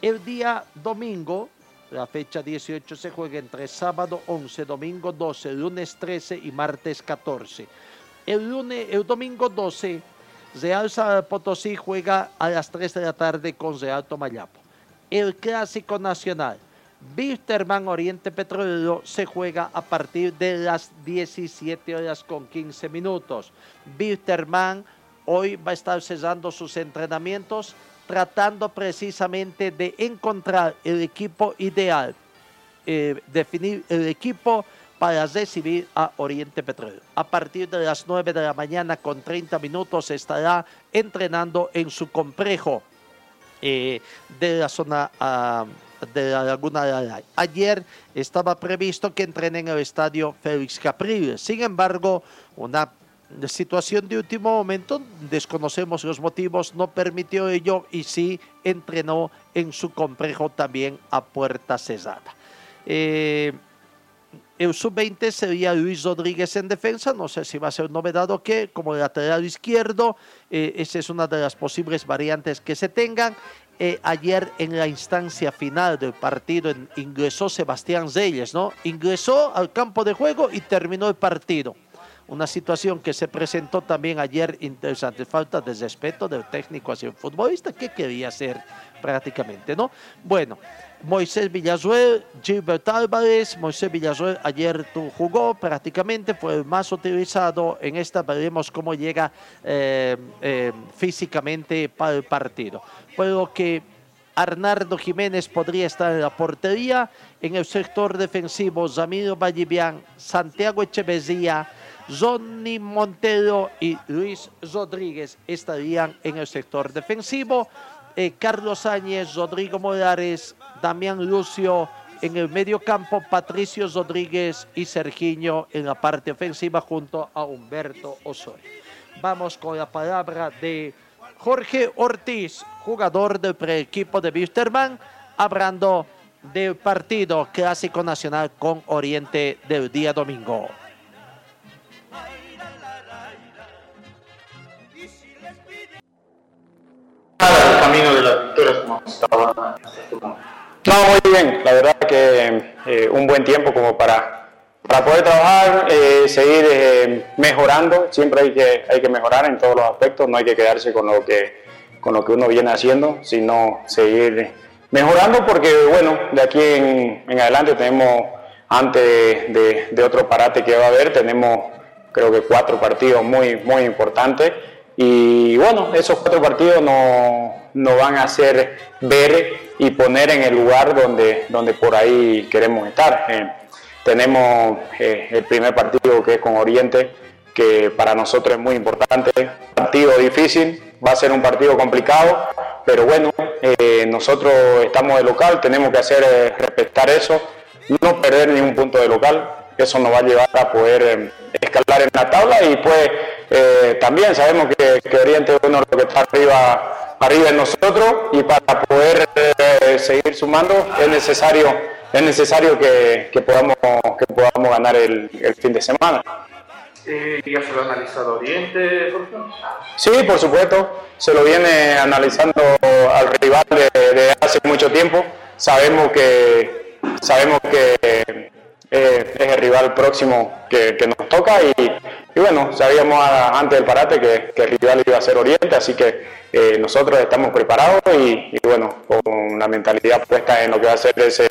El día domingo, la fecha 18 se juega entre sábado 11, domingo 12, lunes 13 y martes 14. El, lunes, el domingo 12, Real San Potosí juega a las 3 de la tarde con Real Tomayapo. El Clásico Nacional, Wisterman Oriente Petrolero, se juega a partir de las 17 horas con 15 minutos. Wisterman hoy va a estar cesando sus entrenamientos tratando precisamente de encontrar el equipo ideal, eh, definir el equipo para recibir a Oriente Petrolero. A partir de las 9 de la mañana con 30 minutos estará entrenando en su complejo eh, de la zona ah, de la Laguna de Alay. Ayer estaba previsto que entrene en el estadio Félix Capriles. Sin embargo, una situación de último momento, desconocemos los motivos, no permitió ello y sí entrenó en su complejo también a puerta cerrada. Eh, el sub-20 sería Luis Rodríguez en defensa, no sé si va a ser novedad o qué, como lateral izquierdo, eh, esa es una de las posibles variantes que se tengan. Eh, ayer en la instancia final del partido ingresó Sebastián Reyes, ¿no? Ingresó al campo de juego y terminó el partido. Una situación que se presentó también ayer interesante. Falta de respeto del técnico hacia el futbolista. ¿Qué quería hacer prácticamente, no? Bueno, Moisés Villasuel, Gilbert Álvarez. Moisés Villasuel ayer jugó prácticamente, fue el más utilizado. En esta veremos cómo llega eh, eh, físicamente para el partido. Puedo que Arnardo Jiménez podría estar en la portería. En el sector defensivo, Ramiro Vallivian, Santiago Echeverría, Johnny Montero y Luis Rodríguez estarían en el sector defensivo. Eh, Carlos Áñez, Rodrigo Morales, Damián Lucio en el medio campo, Patricio Rodríguez y Sergiño en la parte ofensiva junto a Humberto Osorio. Vamos con la palabra de Jorge Ortiz, jugador del preequipo de Wisterman, hablando del partido clásico nacional con Oriente del día domingo. Camino de las victorias como estaba este. No, muy bien. La verdad que eh, un buen tiempo como para, para poder trabajar, eh, seguir eh, mejorando. Siempre hay que, hay que mejorar en todos los aspectos. No hay que quedarse con lo que, con lo que uno viene haciendo, sino seguir mejorando porque, bueno, de aquí en, adelante tenemos, antes de, de- de otro parate que va a haber, tenemos creo que cuatro partidos muy, muy importantes. Y bueno, esos cuatro partidos nos no van a hacer ver y poner en el lugar donde, donde por ahí queremos estar. Eh, tenemos eh, el primer partido que es con Oriente, que para nosotros es muy importante. Partido difícil, va a ser un partido complicado, pero bueno, eh, nosotros estamos de local, tenemos que hacer respetar eso, no perder ni un punto de local, eso nos va a llevar a poder escalar en la tabla y pues eh, también sabemos que, que Oriente es uno de los que está arriba arriba de nosotros y para poder eh, seguir sumando es necesario, es necesario que, que podamos, que podamos ganar el, el fin de semana. Eh, ¿Ya se lo ha analizado Oriente, Jorge? Sí, por supuesto, se lo viene analizando al rival de, de hace mucho tiempo. Sabemos que, sabemos que eh, es el rival próximo que, nos toca y, bueno, sabíamos antes del parate que, el rival iba a ser Oriente, así que eh, nosotros estamos preparados y, bueno, con la mentalidad puesta en lo que va a ser ese,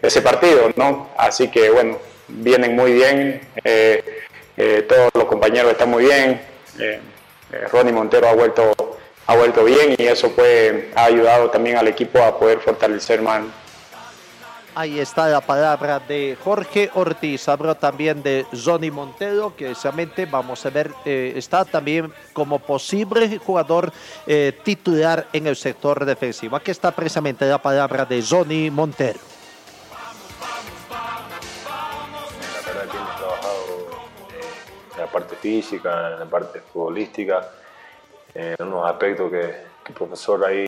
ese partido, ¿no? Así que bueno, vienen muy bien, eh, todos los compañeros están muy bien, Ronnie Montero ha vuelto, ha vuelto bien y eso pues ha ayudado también al equipo a poder fortalecer más, Ahí está la palabra de Jorge Ortiz. Habló también de Johnny Montero, que precisamente vamos a ver, eh, está también como posible jugador eh, titular en el sector defensivo. Aquí está precisamente la palabra de Johnny Montero. La verdad que hemos trabajado en la parte física, en la parte futbolística, en unos aspectos que, que el profesor ahí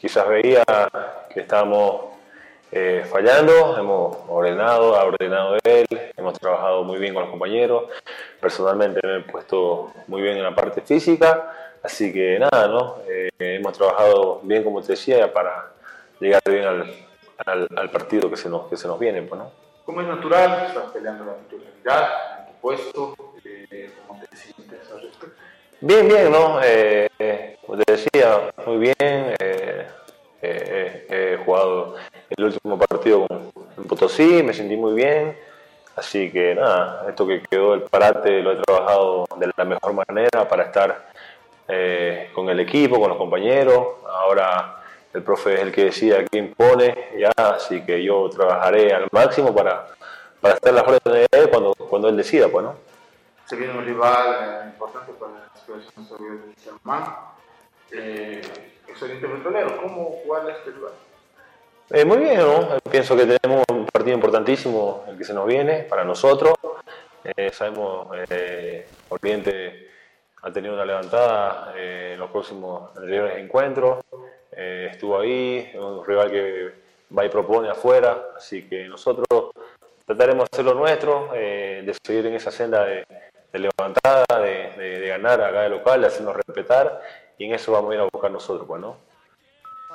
quizás veía que estábamos eh, fallando, hemos ordenado, ha ordenado él, hemos trabajado muy bien con los compañeros, personalmente me he puesto muy bien en la parte física, así que nada, ¿no? Eh, hemos trabajado bien, como te decía, para llegar bien al, al- al partido que se nos, que se nos viene, pues, ¿no? Como es natural, estás peleando la titularidad en tu puesto, eh, ¿cómo te sientes al respecto? Bien, bien, ¿no? Eh, eh, como te decía, muy bien. he jugado el último partido en Potosí, me sentí muy bien. Así que nada, esto que quedó el parate lo he trabajado de la mejor manera para estar eh, con el equipo, con los compañeros. Ahora el profe es el que decide a quién pone, ya, así que yo trabajaré al máximo para, para estar a las órdenes de él cuando, cuando él decida, pues, ¿no? Se viene un rival eh, importante para la selección de Germán, eh, es Oriente Petrolero. ¿Cómo jugar este rival? Eh, muy bien. Pienso que tenemos un partido importantísimo el que se nos viene para nosotros. Eh, sabemos, eh, Oriente ha tenido una levantada eh, en los próximos anteriores encuentros. Estuvo ahí, un rival que va y propone afuera, así que nosotros trataremos de hacer lo nuestro, de seguir en esa senda de, levantada, de, de- de ganar acá de local, de hacernos respetar, y en eso vamos a ir a buscar nosotros, pues, ¿no?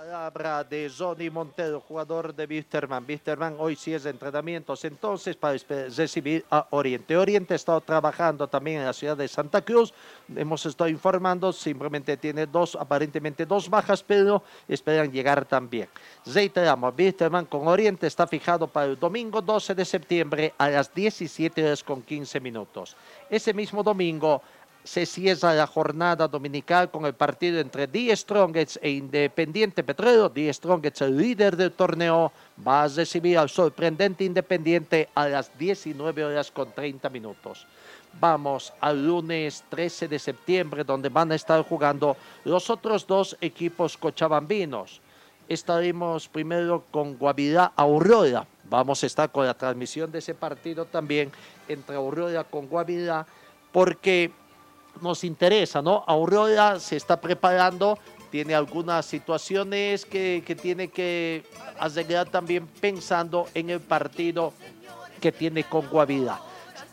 Palabra de Johnny Montero, jugador de Wisterman. Wisterman hoy sí es de entrenamientos entonces para recibir a Oriente. Oriente ha estado trabajando también en la ciudad de Santa Cruz. Hemos estado informando, simplemente tiene dos, aparentemente dos bajas, pero esperan llegar también. Reiteramos, Wisterman con Oriente está fijado para el domingo 12 de septiembre a las 17 horas con 15 minutos. Ese mismo domingo se cierra la jornada dominical con el partido entre Die Strongets e Independiente Petrolero. Die Strongets, el líder del torneo, va a recibir al sorprendente Independiente a las 19 horas con 30 minutos. Vamos al lunes 13 de septiembre, donde van a estar jugando los otros dos equipos cochabambinos. Estaremos primero con Guavirá Aurora. Vamos a estar con la transmisión de ese partido también entre Aurora con Guavirá, porque nos interesa, ¿no? Aurora se está preparando, tiene algunas situaciones que, que tiene que arreglar también pensando en el partido que tiene con Guavirá.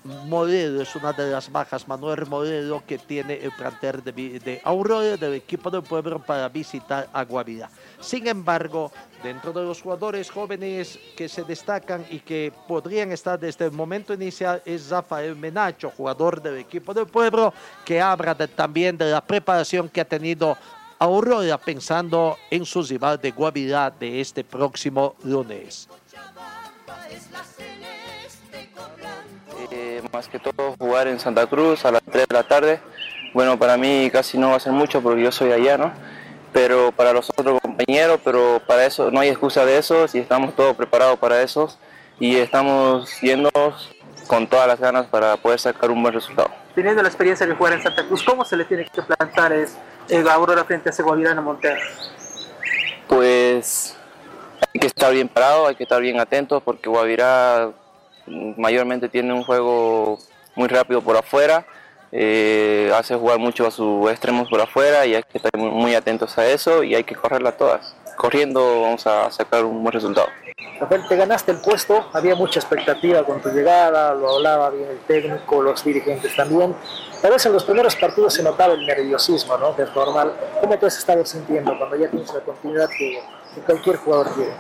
Morelo es una de las bajas, Manuel Morelo, que tiene el plantel de, de Aurora, del equipo del pueblo, para visitar a. Sin embargo, dentro de los jugadores jóvenes que se destacan y que podrían estar desde el momento inicial es Rafael Menacho, jugador del equipo del pueblo, que habla también de la preparación que ha tenido Aurora pensando en su rival de Guavirá de este próximo lunes. Eh, más que todo jugar en Santa Cruz a las 3 de la tarde. Bueno, para mí casi no va a ser mucho porque yo soy allá, ¿no? Pero para los otros compañeros, pero para eso no hay excusa de eso y estamos todos preparados para eso y estamos yendo con todas las ganas para poder sacar un buen resultado. Teniendo la experiencia de jugar en Santa Cruz, ¿cómo se le tiene que plantar es, eh, Aurora frente a Guavirá Montero? Pues hay que estar bien parado, hay que estar bien atentos porque Guavirá mayormente tiene un juego muy rápido por afuera eh, hace jugar mucho a sus extremos por afuera y hay que estar muy, atentos a eso y hay que correrla todas. Corriendo vamos a sacar un buen resultado. Rafael, te ganaste el puesto, había mucha expectativa con tu llegada, lo hablaba bien el técnico, los dirigentes también. Tal vez en los primeros partidos se notaba el nerviosismo, ¿no? Que es normal. ¿Cómo te has estado sintiendo cuando ya tienes la continuidad que, que cualquier jugador quiere?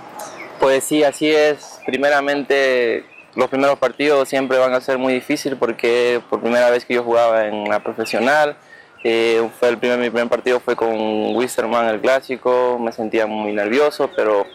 Pues sí, así es. Primeramente, los primeros partidos siempre van a ser muy difíciles porque por primera vez que yo jugaba en la profesional, eh, fue el primer, mi primer partido fue con Wisterman el clásico, me sentía muy nervioso, pero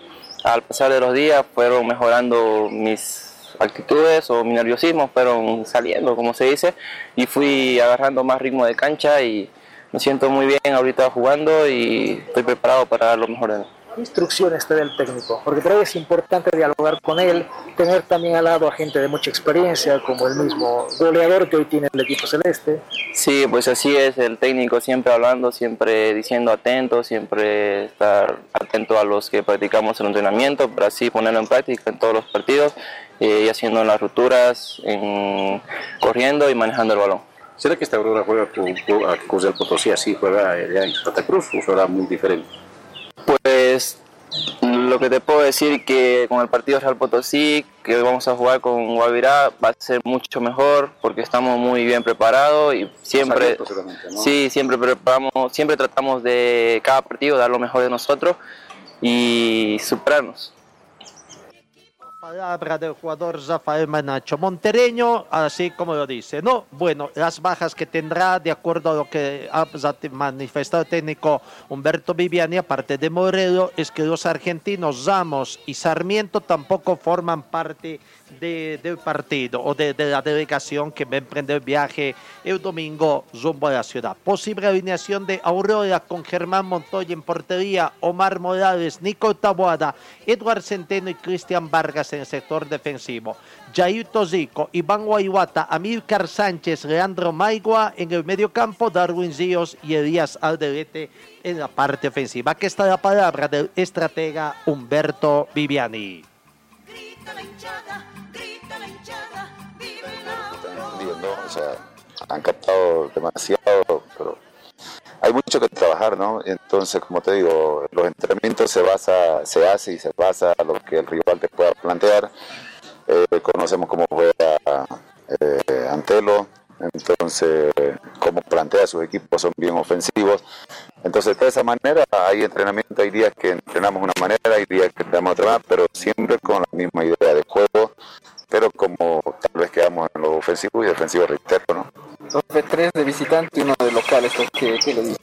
al pasar de los días fueron mejorando mis actitudes o mi nerviosismo, fueron saliendo, como se dice, y fui agarrando más ritmo de cancha y me siento muy bien ahorita jugando y estoy preparado para dar lo mejor de mí. ¿Qué instrucciones te da el técnico? Porque creo que es importante dialogar con él, tener también al lado a gente de mucha experiencia, como el mismo goleador que hoy tiene el equipo celeste. Sí, pues así es, el técnico siempre hablando, siempre diciendo atento, siempre estar atento a los que practicamos el entrenamiento, para así ponerlo en práctica en todos los partidos eh, y haciendo las rupturas, en- corriendo y manejando el balón. ¿Será que esta Aurora juega con, con, del Potosí así juega allá en Santa Cruz o será muy diferente? Pues lo que te puedo decir que con el partido Real Potosí, que hoy vamos a jugar con Guavirá, va a ser mucho mejor porque estamos muy bien preparados y siempre, sí, siempre preparamos, siempre tratamos de cada partido dar lo mejor de nosotros y superarnos. Palabra del jugador Rafael Manacho Montereño, así como lo dice, ¿no? Bueno, las bajas que tendrá, de acuerdo a lo que ha manifestado el técnico Humberto Viviani, aparte de Morelo, es que los argentinos Ramos y Sarmiento tampoco forman parte de- del partido o de, la delegación que va a emprender el viaje el domingo rumbo a la ciudad. Posible alineación de Aurora con Germán Montoya en portería, Omar Morales, Nico Taboada, Eduard Centeno y Cristian Vargas en el sector defensivo. Jair Tozico, Iván Guayuata, Amílcar Sánchez, Leandro Maigua en el medio campo, Darwin Ríos y Elías Alderete en la parte ofensiva. Aquí está la palabra del estratega Humberto Viviani. Entendiendo, o sea, han captado demasiado, pero hay mucho que trabajar, ¿no? Entonces, como te digo, los entrenamientos se basa, se hace y se basa a lo que el rival te pueda plantear. Eh, conocemos cómo juega eh, Antelo, entonces cómo plantea sus equipos son bien ofensivos. Entonces, de esa manera hay entrenamiento, hay días que entrenamos una manera, hay días que entrenamos otra, pero siempre con la misma idea de juego, pero como ofensivo y defensivo, reitero, ¿no? Entonces, tres de visitante y uno de local, ¿esto qué, qué le dice?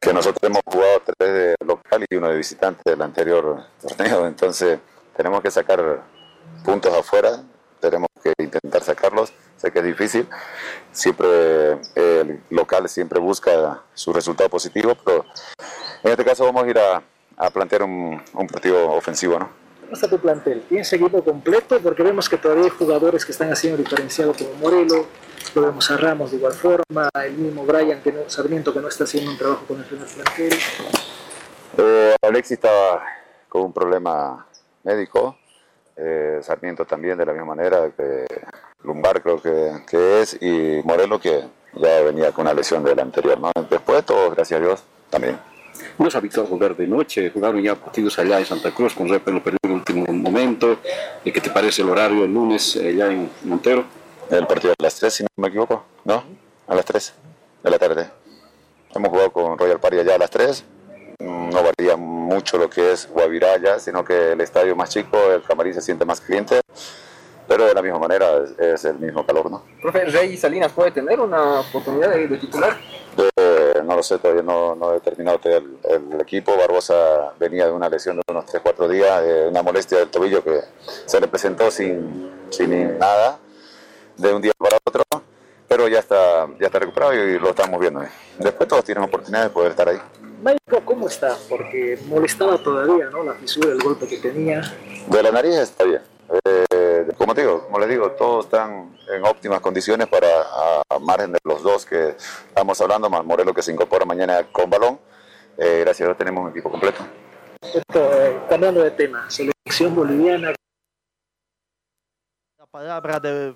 que nosotros hemos jugado tres de local y uno de visitante del anterior torneo, entonces tenemos que sacar puntos afuera, tenemos que intentar sacarlos, sé que es difícil, siempre el local siempre busca su resultado positivo, pero en este caso vamos a ir a, a plantear un, un partido ofensivo, ¿no? ¿Cómo está tu plantel? ¿Tienes equipo completo? Porque vemos que todavía hay jugadores que están haciendo diferenciado como Morelo, lo vemos a Ramos de igual forma, el mismo Brian que no, Sarmiento que no está haciendo un trabajo con el primer plantel. Eh, Alexis estaba con un problema médico, eh, Sarmiento también de la misma manera, Lumbar creo que, que es, y Morelo que ya venía con una lesión del anterior. ¿no? Después todos, gracias a Dios, también. No es habitual jugar de noche, jugaron ya partidos allá en Santa Cruz con Repe lo perdió en el último momento. ¿Y qué te parece el horario el lunes eh, allá en Montero? El partido a las 3, si no me equivoco, ¿no? A las 3 de la tarde. Hemos jugado con Royal Party allá a las 3. Mm, No varía mucho lo que es Guavirá allá, sino que el estadio más chico, el camarín se siente más caliente. Pero de la misma manera es, es el mismo calor, ¿no? Profe, Rey Salinas puede tener una oportunidad de, de titular. Eh, no lo sé, todavía no, no he terminado el, el equipo. Barbosa venía de una lesión de unos 3-4 días, de una molestia del tobillo que se le presentó sin, sin nada, de un día para otro, pero ya está, ya está recuperado y lo estamos viendo. Después todos tienen oportunidad de poder estar ahí. Médico, ¿cómo está? Porque molestaba todavía, ¿no? La fisura, el golpe que tenía. De la nariz está bien. Eh, como te digo, como les digo, todos están en óptimas condiciones para, a, a margen de los dos que estamos hablando, más Morelo que se incorpora mañana con balón. Eh, gracias a Dios tenemos un equipo completo. Esto, eh, cambiando de tema, selección boliviana. La palabra del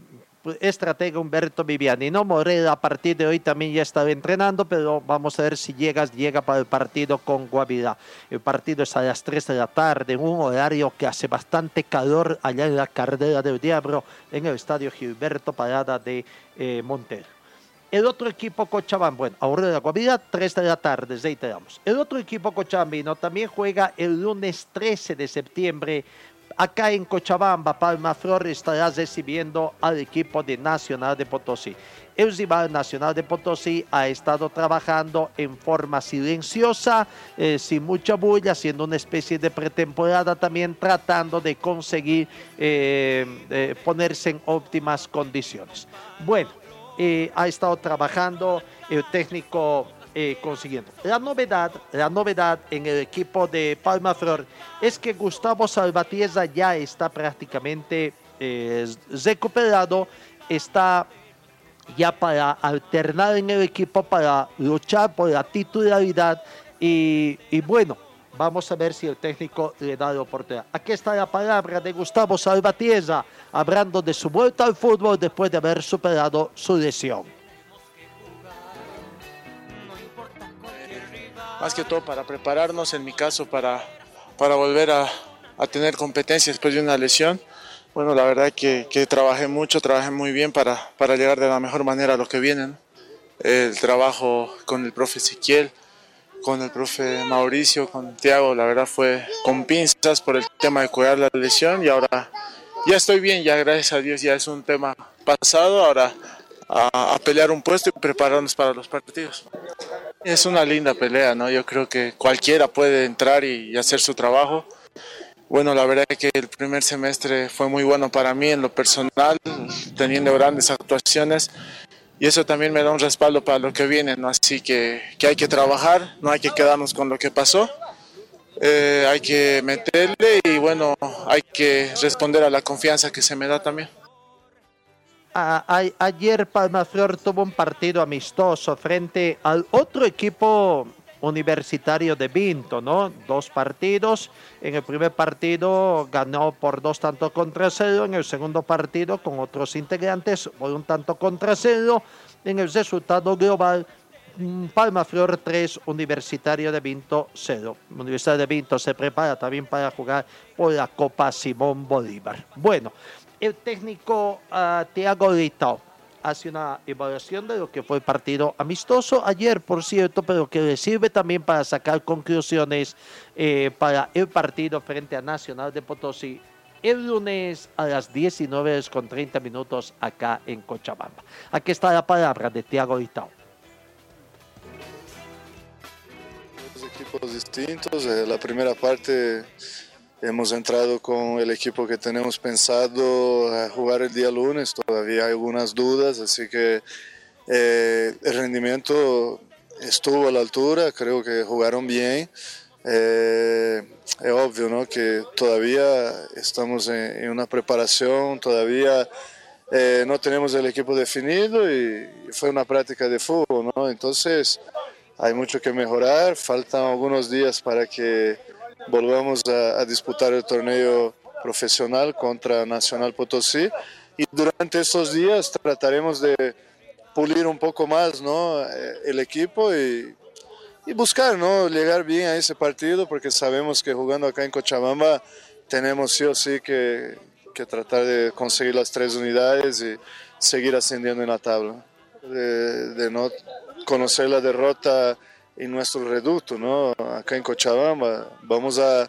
estratega Humberto Viviani. No Moreda a partir de hoy también ya estaba entrenando, pero vamos a ver si llegas, llega para el partido con Guavirá. El partido es a las 3 de la tarde, en un horario que hace bastante calor allá en la carrera del Diablo, en el estadio Gilberto Parada de eh, Montero. El otro equipo Cochabamba, bueno, ahora de la Guavirá, 3 de la tarde, reiteramos. El otro equipo cochabambino también juega el lunes 13 de septiembre acá en Cochabamba, Palma Flor estará recibiendo al equipo de Nacional de Potosí. El rival Nacional de Potosí ha estado trabajando en forma silenciosa, eh, sin mucha bulla, haciendo una especie de pretemporada también, tratando de conseguir eh, eh, ponerse en óptimas condiciones. Bueno, ha estado trabajando el técnico eh, consiguiendo. La novedad, la novedad en el equipo de Palma Flor es que Gustavo Salvatierra ya está prácticamente eh, recuperado, está ya para alternar en el equipo, para luchar por la titularidad y, y bueno, Vamos a ver si el técnico le da la oportunidad. Aquí está la palabra de Gustavo Salvatierra, hablando de su vuelta al fútbol después de haber superado su lesión. Más que todo para prepararnos, en mi caso para, para volver a, a tener competencia después de una lesión. Bueno, la verdad que, que trabajé mucho, trabajé muy bien para, para llegar de la mejor manera a lo que vienen. El trabajo con el profe Ezequiel, con el profe Mauricio, con Tiago, la verdad fue con pinzas por el tema de cuidar la lesión y ahora ya estoy bien, ya gracias a Dios ya es un tema pasado, ahora a pelear un puesto y prepararnos para los partidos. Es una linda pelea, ¿no? Yo creo que cualquiera puede entrar y, hacer su trabajo. Bueno, la verdad es que el primer semestre fue muy bueno para mí en lo personal, teniendo grandes actuaciones y eso también me da un respaldo para lo que viene, ¿no? Así que, que hay que trabajar, no hay que quedarnos con lo que pasó, eh, hay que meterle y bueno, hay que responder a la confianza que se me da también ayer Palma Flor tuvo un partido amistoso frente al otro equipo universitario de Vinto, ¿no? Dos partidos. En el primer partido ganó por dos tantos contra cero. En el segundo partido, con otros integrantes, por un tanto contra cero. En el resultado global, mm, Palma Flor 3, Universitario de Vinto 0. Universidad de Vinto se prepara también para jugar por la Copa Simón Bolívar. Bueno, el técnico uh, Thiago hace una evaluación de lo que fue el partido amistoso ayer, por cierto, pero que le sirve también para sacar conclusiones eh, para el partido frente a Nacional de Potosí el lunes a las 19 con 30 minutos acá en Cochabamba. Aquí está la palabra de Thiago Leitao. Dos equipos distintos, eh, la primera parte Hemos entrado con el equipo que tenemos pensado jugar el día lunes, todavía hay algunas dudas, así que eh, el rendimiento estuvo a la altura, creo que jugaron bien. Eh, es obvio ¿no? que todavía estamos en, una preparación, todavía eh, no tenemos el equipo definido y fue una práctica de fútbol, ¿no? entonces hay mucho que mejorar, faltan algunos días para que volvamos a, disputar el torneo profesional contra Nacional Potosí y durante estos días trataremos de pulir un poco más ¿no? Eh, el equipo y, y, buscar ¿no? llegar bien a ese partido porque sabemos que jugando acá en Cochabamba tenemos sí o sí que, que tratar de conseguir las tres unidades y seguir ascendiendo en la tabla. De, de no conocer la derrota en nuestro reducto, ¿no? acá en Cochabamba. Vamos a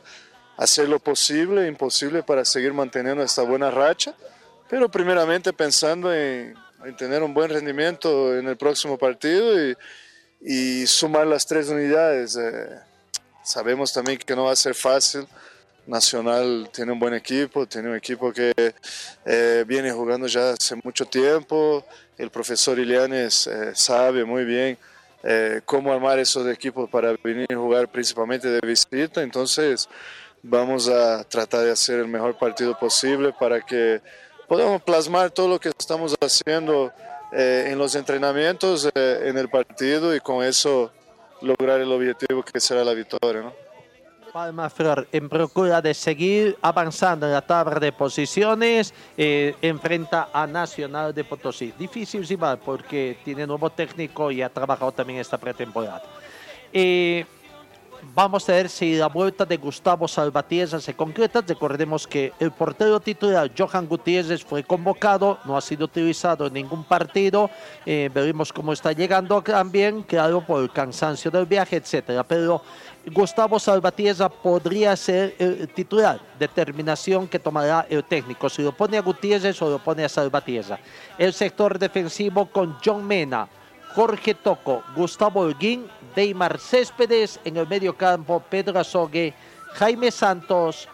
hacer lo posible e imposible para seguir manteniendo esta buena racha, pero primeramente pensando en, tener un buen rendimiento en el próximo partido y, y sumar las tres unidades. Eh, sabemos también que no va a ser fácil. Nacional tiene un buen equipo, tiene un equipo que eh, viene jugando ya hace mucho tiempo. El profesor Ilianes eh, sabe muy bien eh, cómo armar esos equipos para venir a jugar principalmente de visita. Entonces vamos a tratar de hacer el mejor partido posible para que podamos plasmar todo lo que estamos haciendo eh, en los entrenamientos, eh, en el partido y con eso lograr el objetivo que será la victoria. ¿no? Palma Flor, en procura de seguir avanzando en la tabla de posiciones, eh, enfrenta a Nacional de Potosí. Difícil, va, porque tiene nuevo técnico y ha trabajado también esta pretemporada. Eh, Vamos a ver si la vuelta de Gustavo Salvatierra se concreta. Recordemos que el portero titular Johan Gutiérrez fue convocado, no ha sido utilizado en ningún partido. Eh, veremos cómo está llegando también, claro, por el cansancio del viaje, etcétera. Pero Gustavo Salvatierra podría ser el titular. Determinación que tomará el técnico. Si lo pone a Gutiérrez o lo pone a Salvatierra. El sector defensivo con John Mena. Jorge Toco, Gustavo Holguín, Deimar Céspedes, en el medio campo Pedro Azogue, Jaime Santos,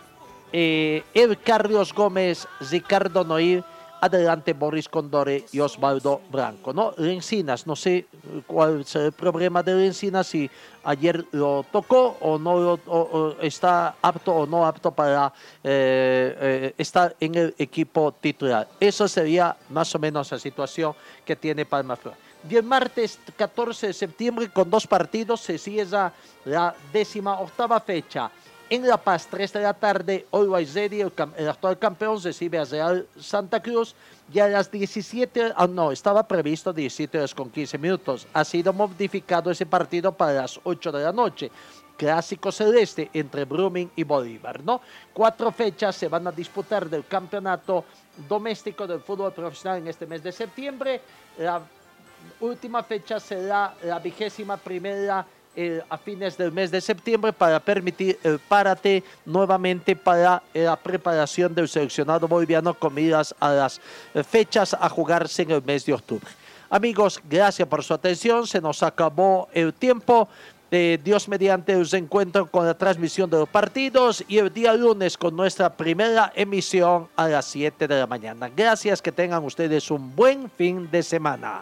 eh, El Carlos Gómez, Ricardo Noir, adelante Boris Condore y Osvaldo Branco. ¿no? Lencinas, no sé cuál es el problema de Lencinas, si ayer lo tocó o no está apto o no apto para eh, eh, estar en el equipo titular. Eso sería más o menos la situación que tiene Palma Flor. Y el martes 14 de septiembre, con dos partidos, se cierra la décima octava fecha. En La Paz, 3 de la tarde, Always Ready, el, el actual campeón, recibe a Real Santa Cruz. Y a las 17, ah, no, estaba previsto 17 horas con 15 minutos. Ha sido modificado ese partido para las 8 de la noche. Clásico celeste entre Brumming y Bolívar, ¿no? Cuatro fechas se van a disputar del campeonato doméstico del fútbol profesional en este mes de septiembre. La última fecha será la vigésima primera eh, a fines del mes de septiembre para permitir el párate nuevamente para eh, la preparación del seleccionado boliviano con miras a las eh, fechas a jugarse en el mes de octubre. Amigos, gracias por su atención. Se nos acabó el tiempo. Eh, Dios mediante os encuentro con la transmisión de los partidos y el día lunes con nuestra primera emisión a las 7 de la mañana. Gracias, que tengan ustedes un buen fin de semana.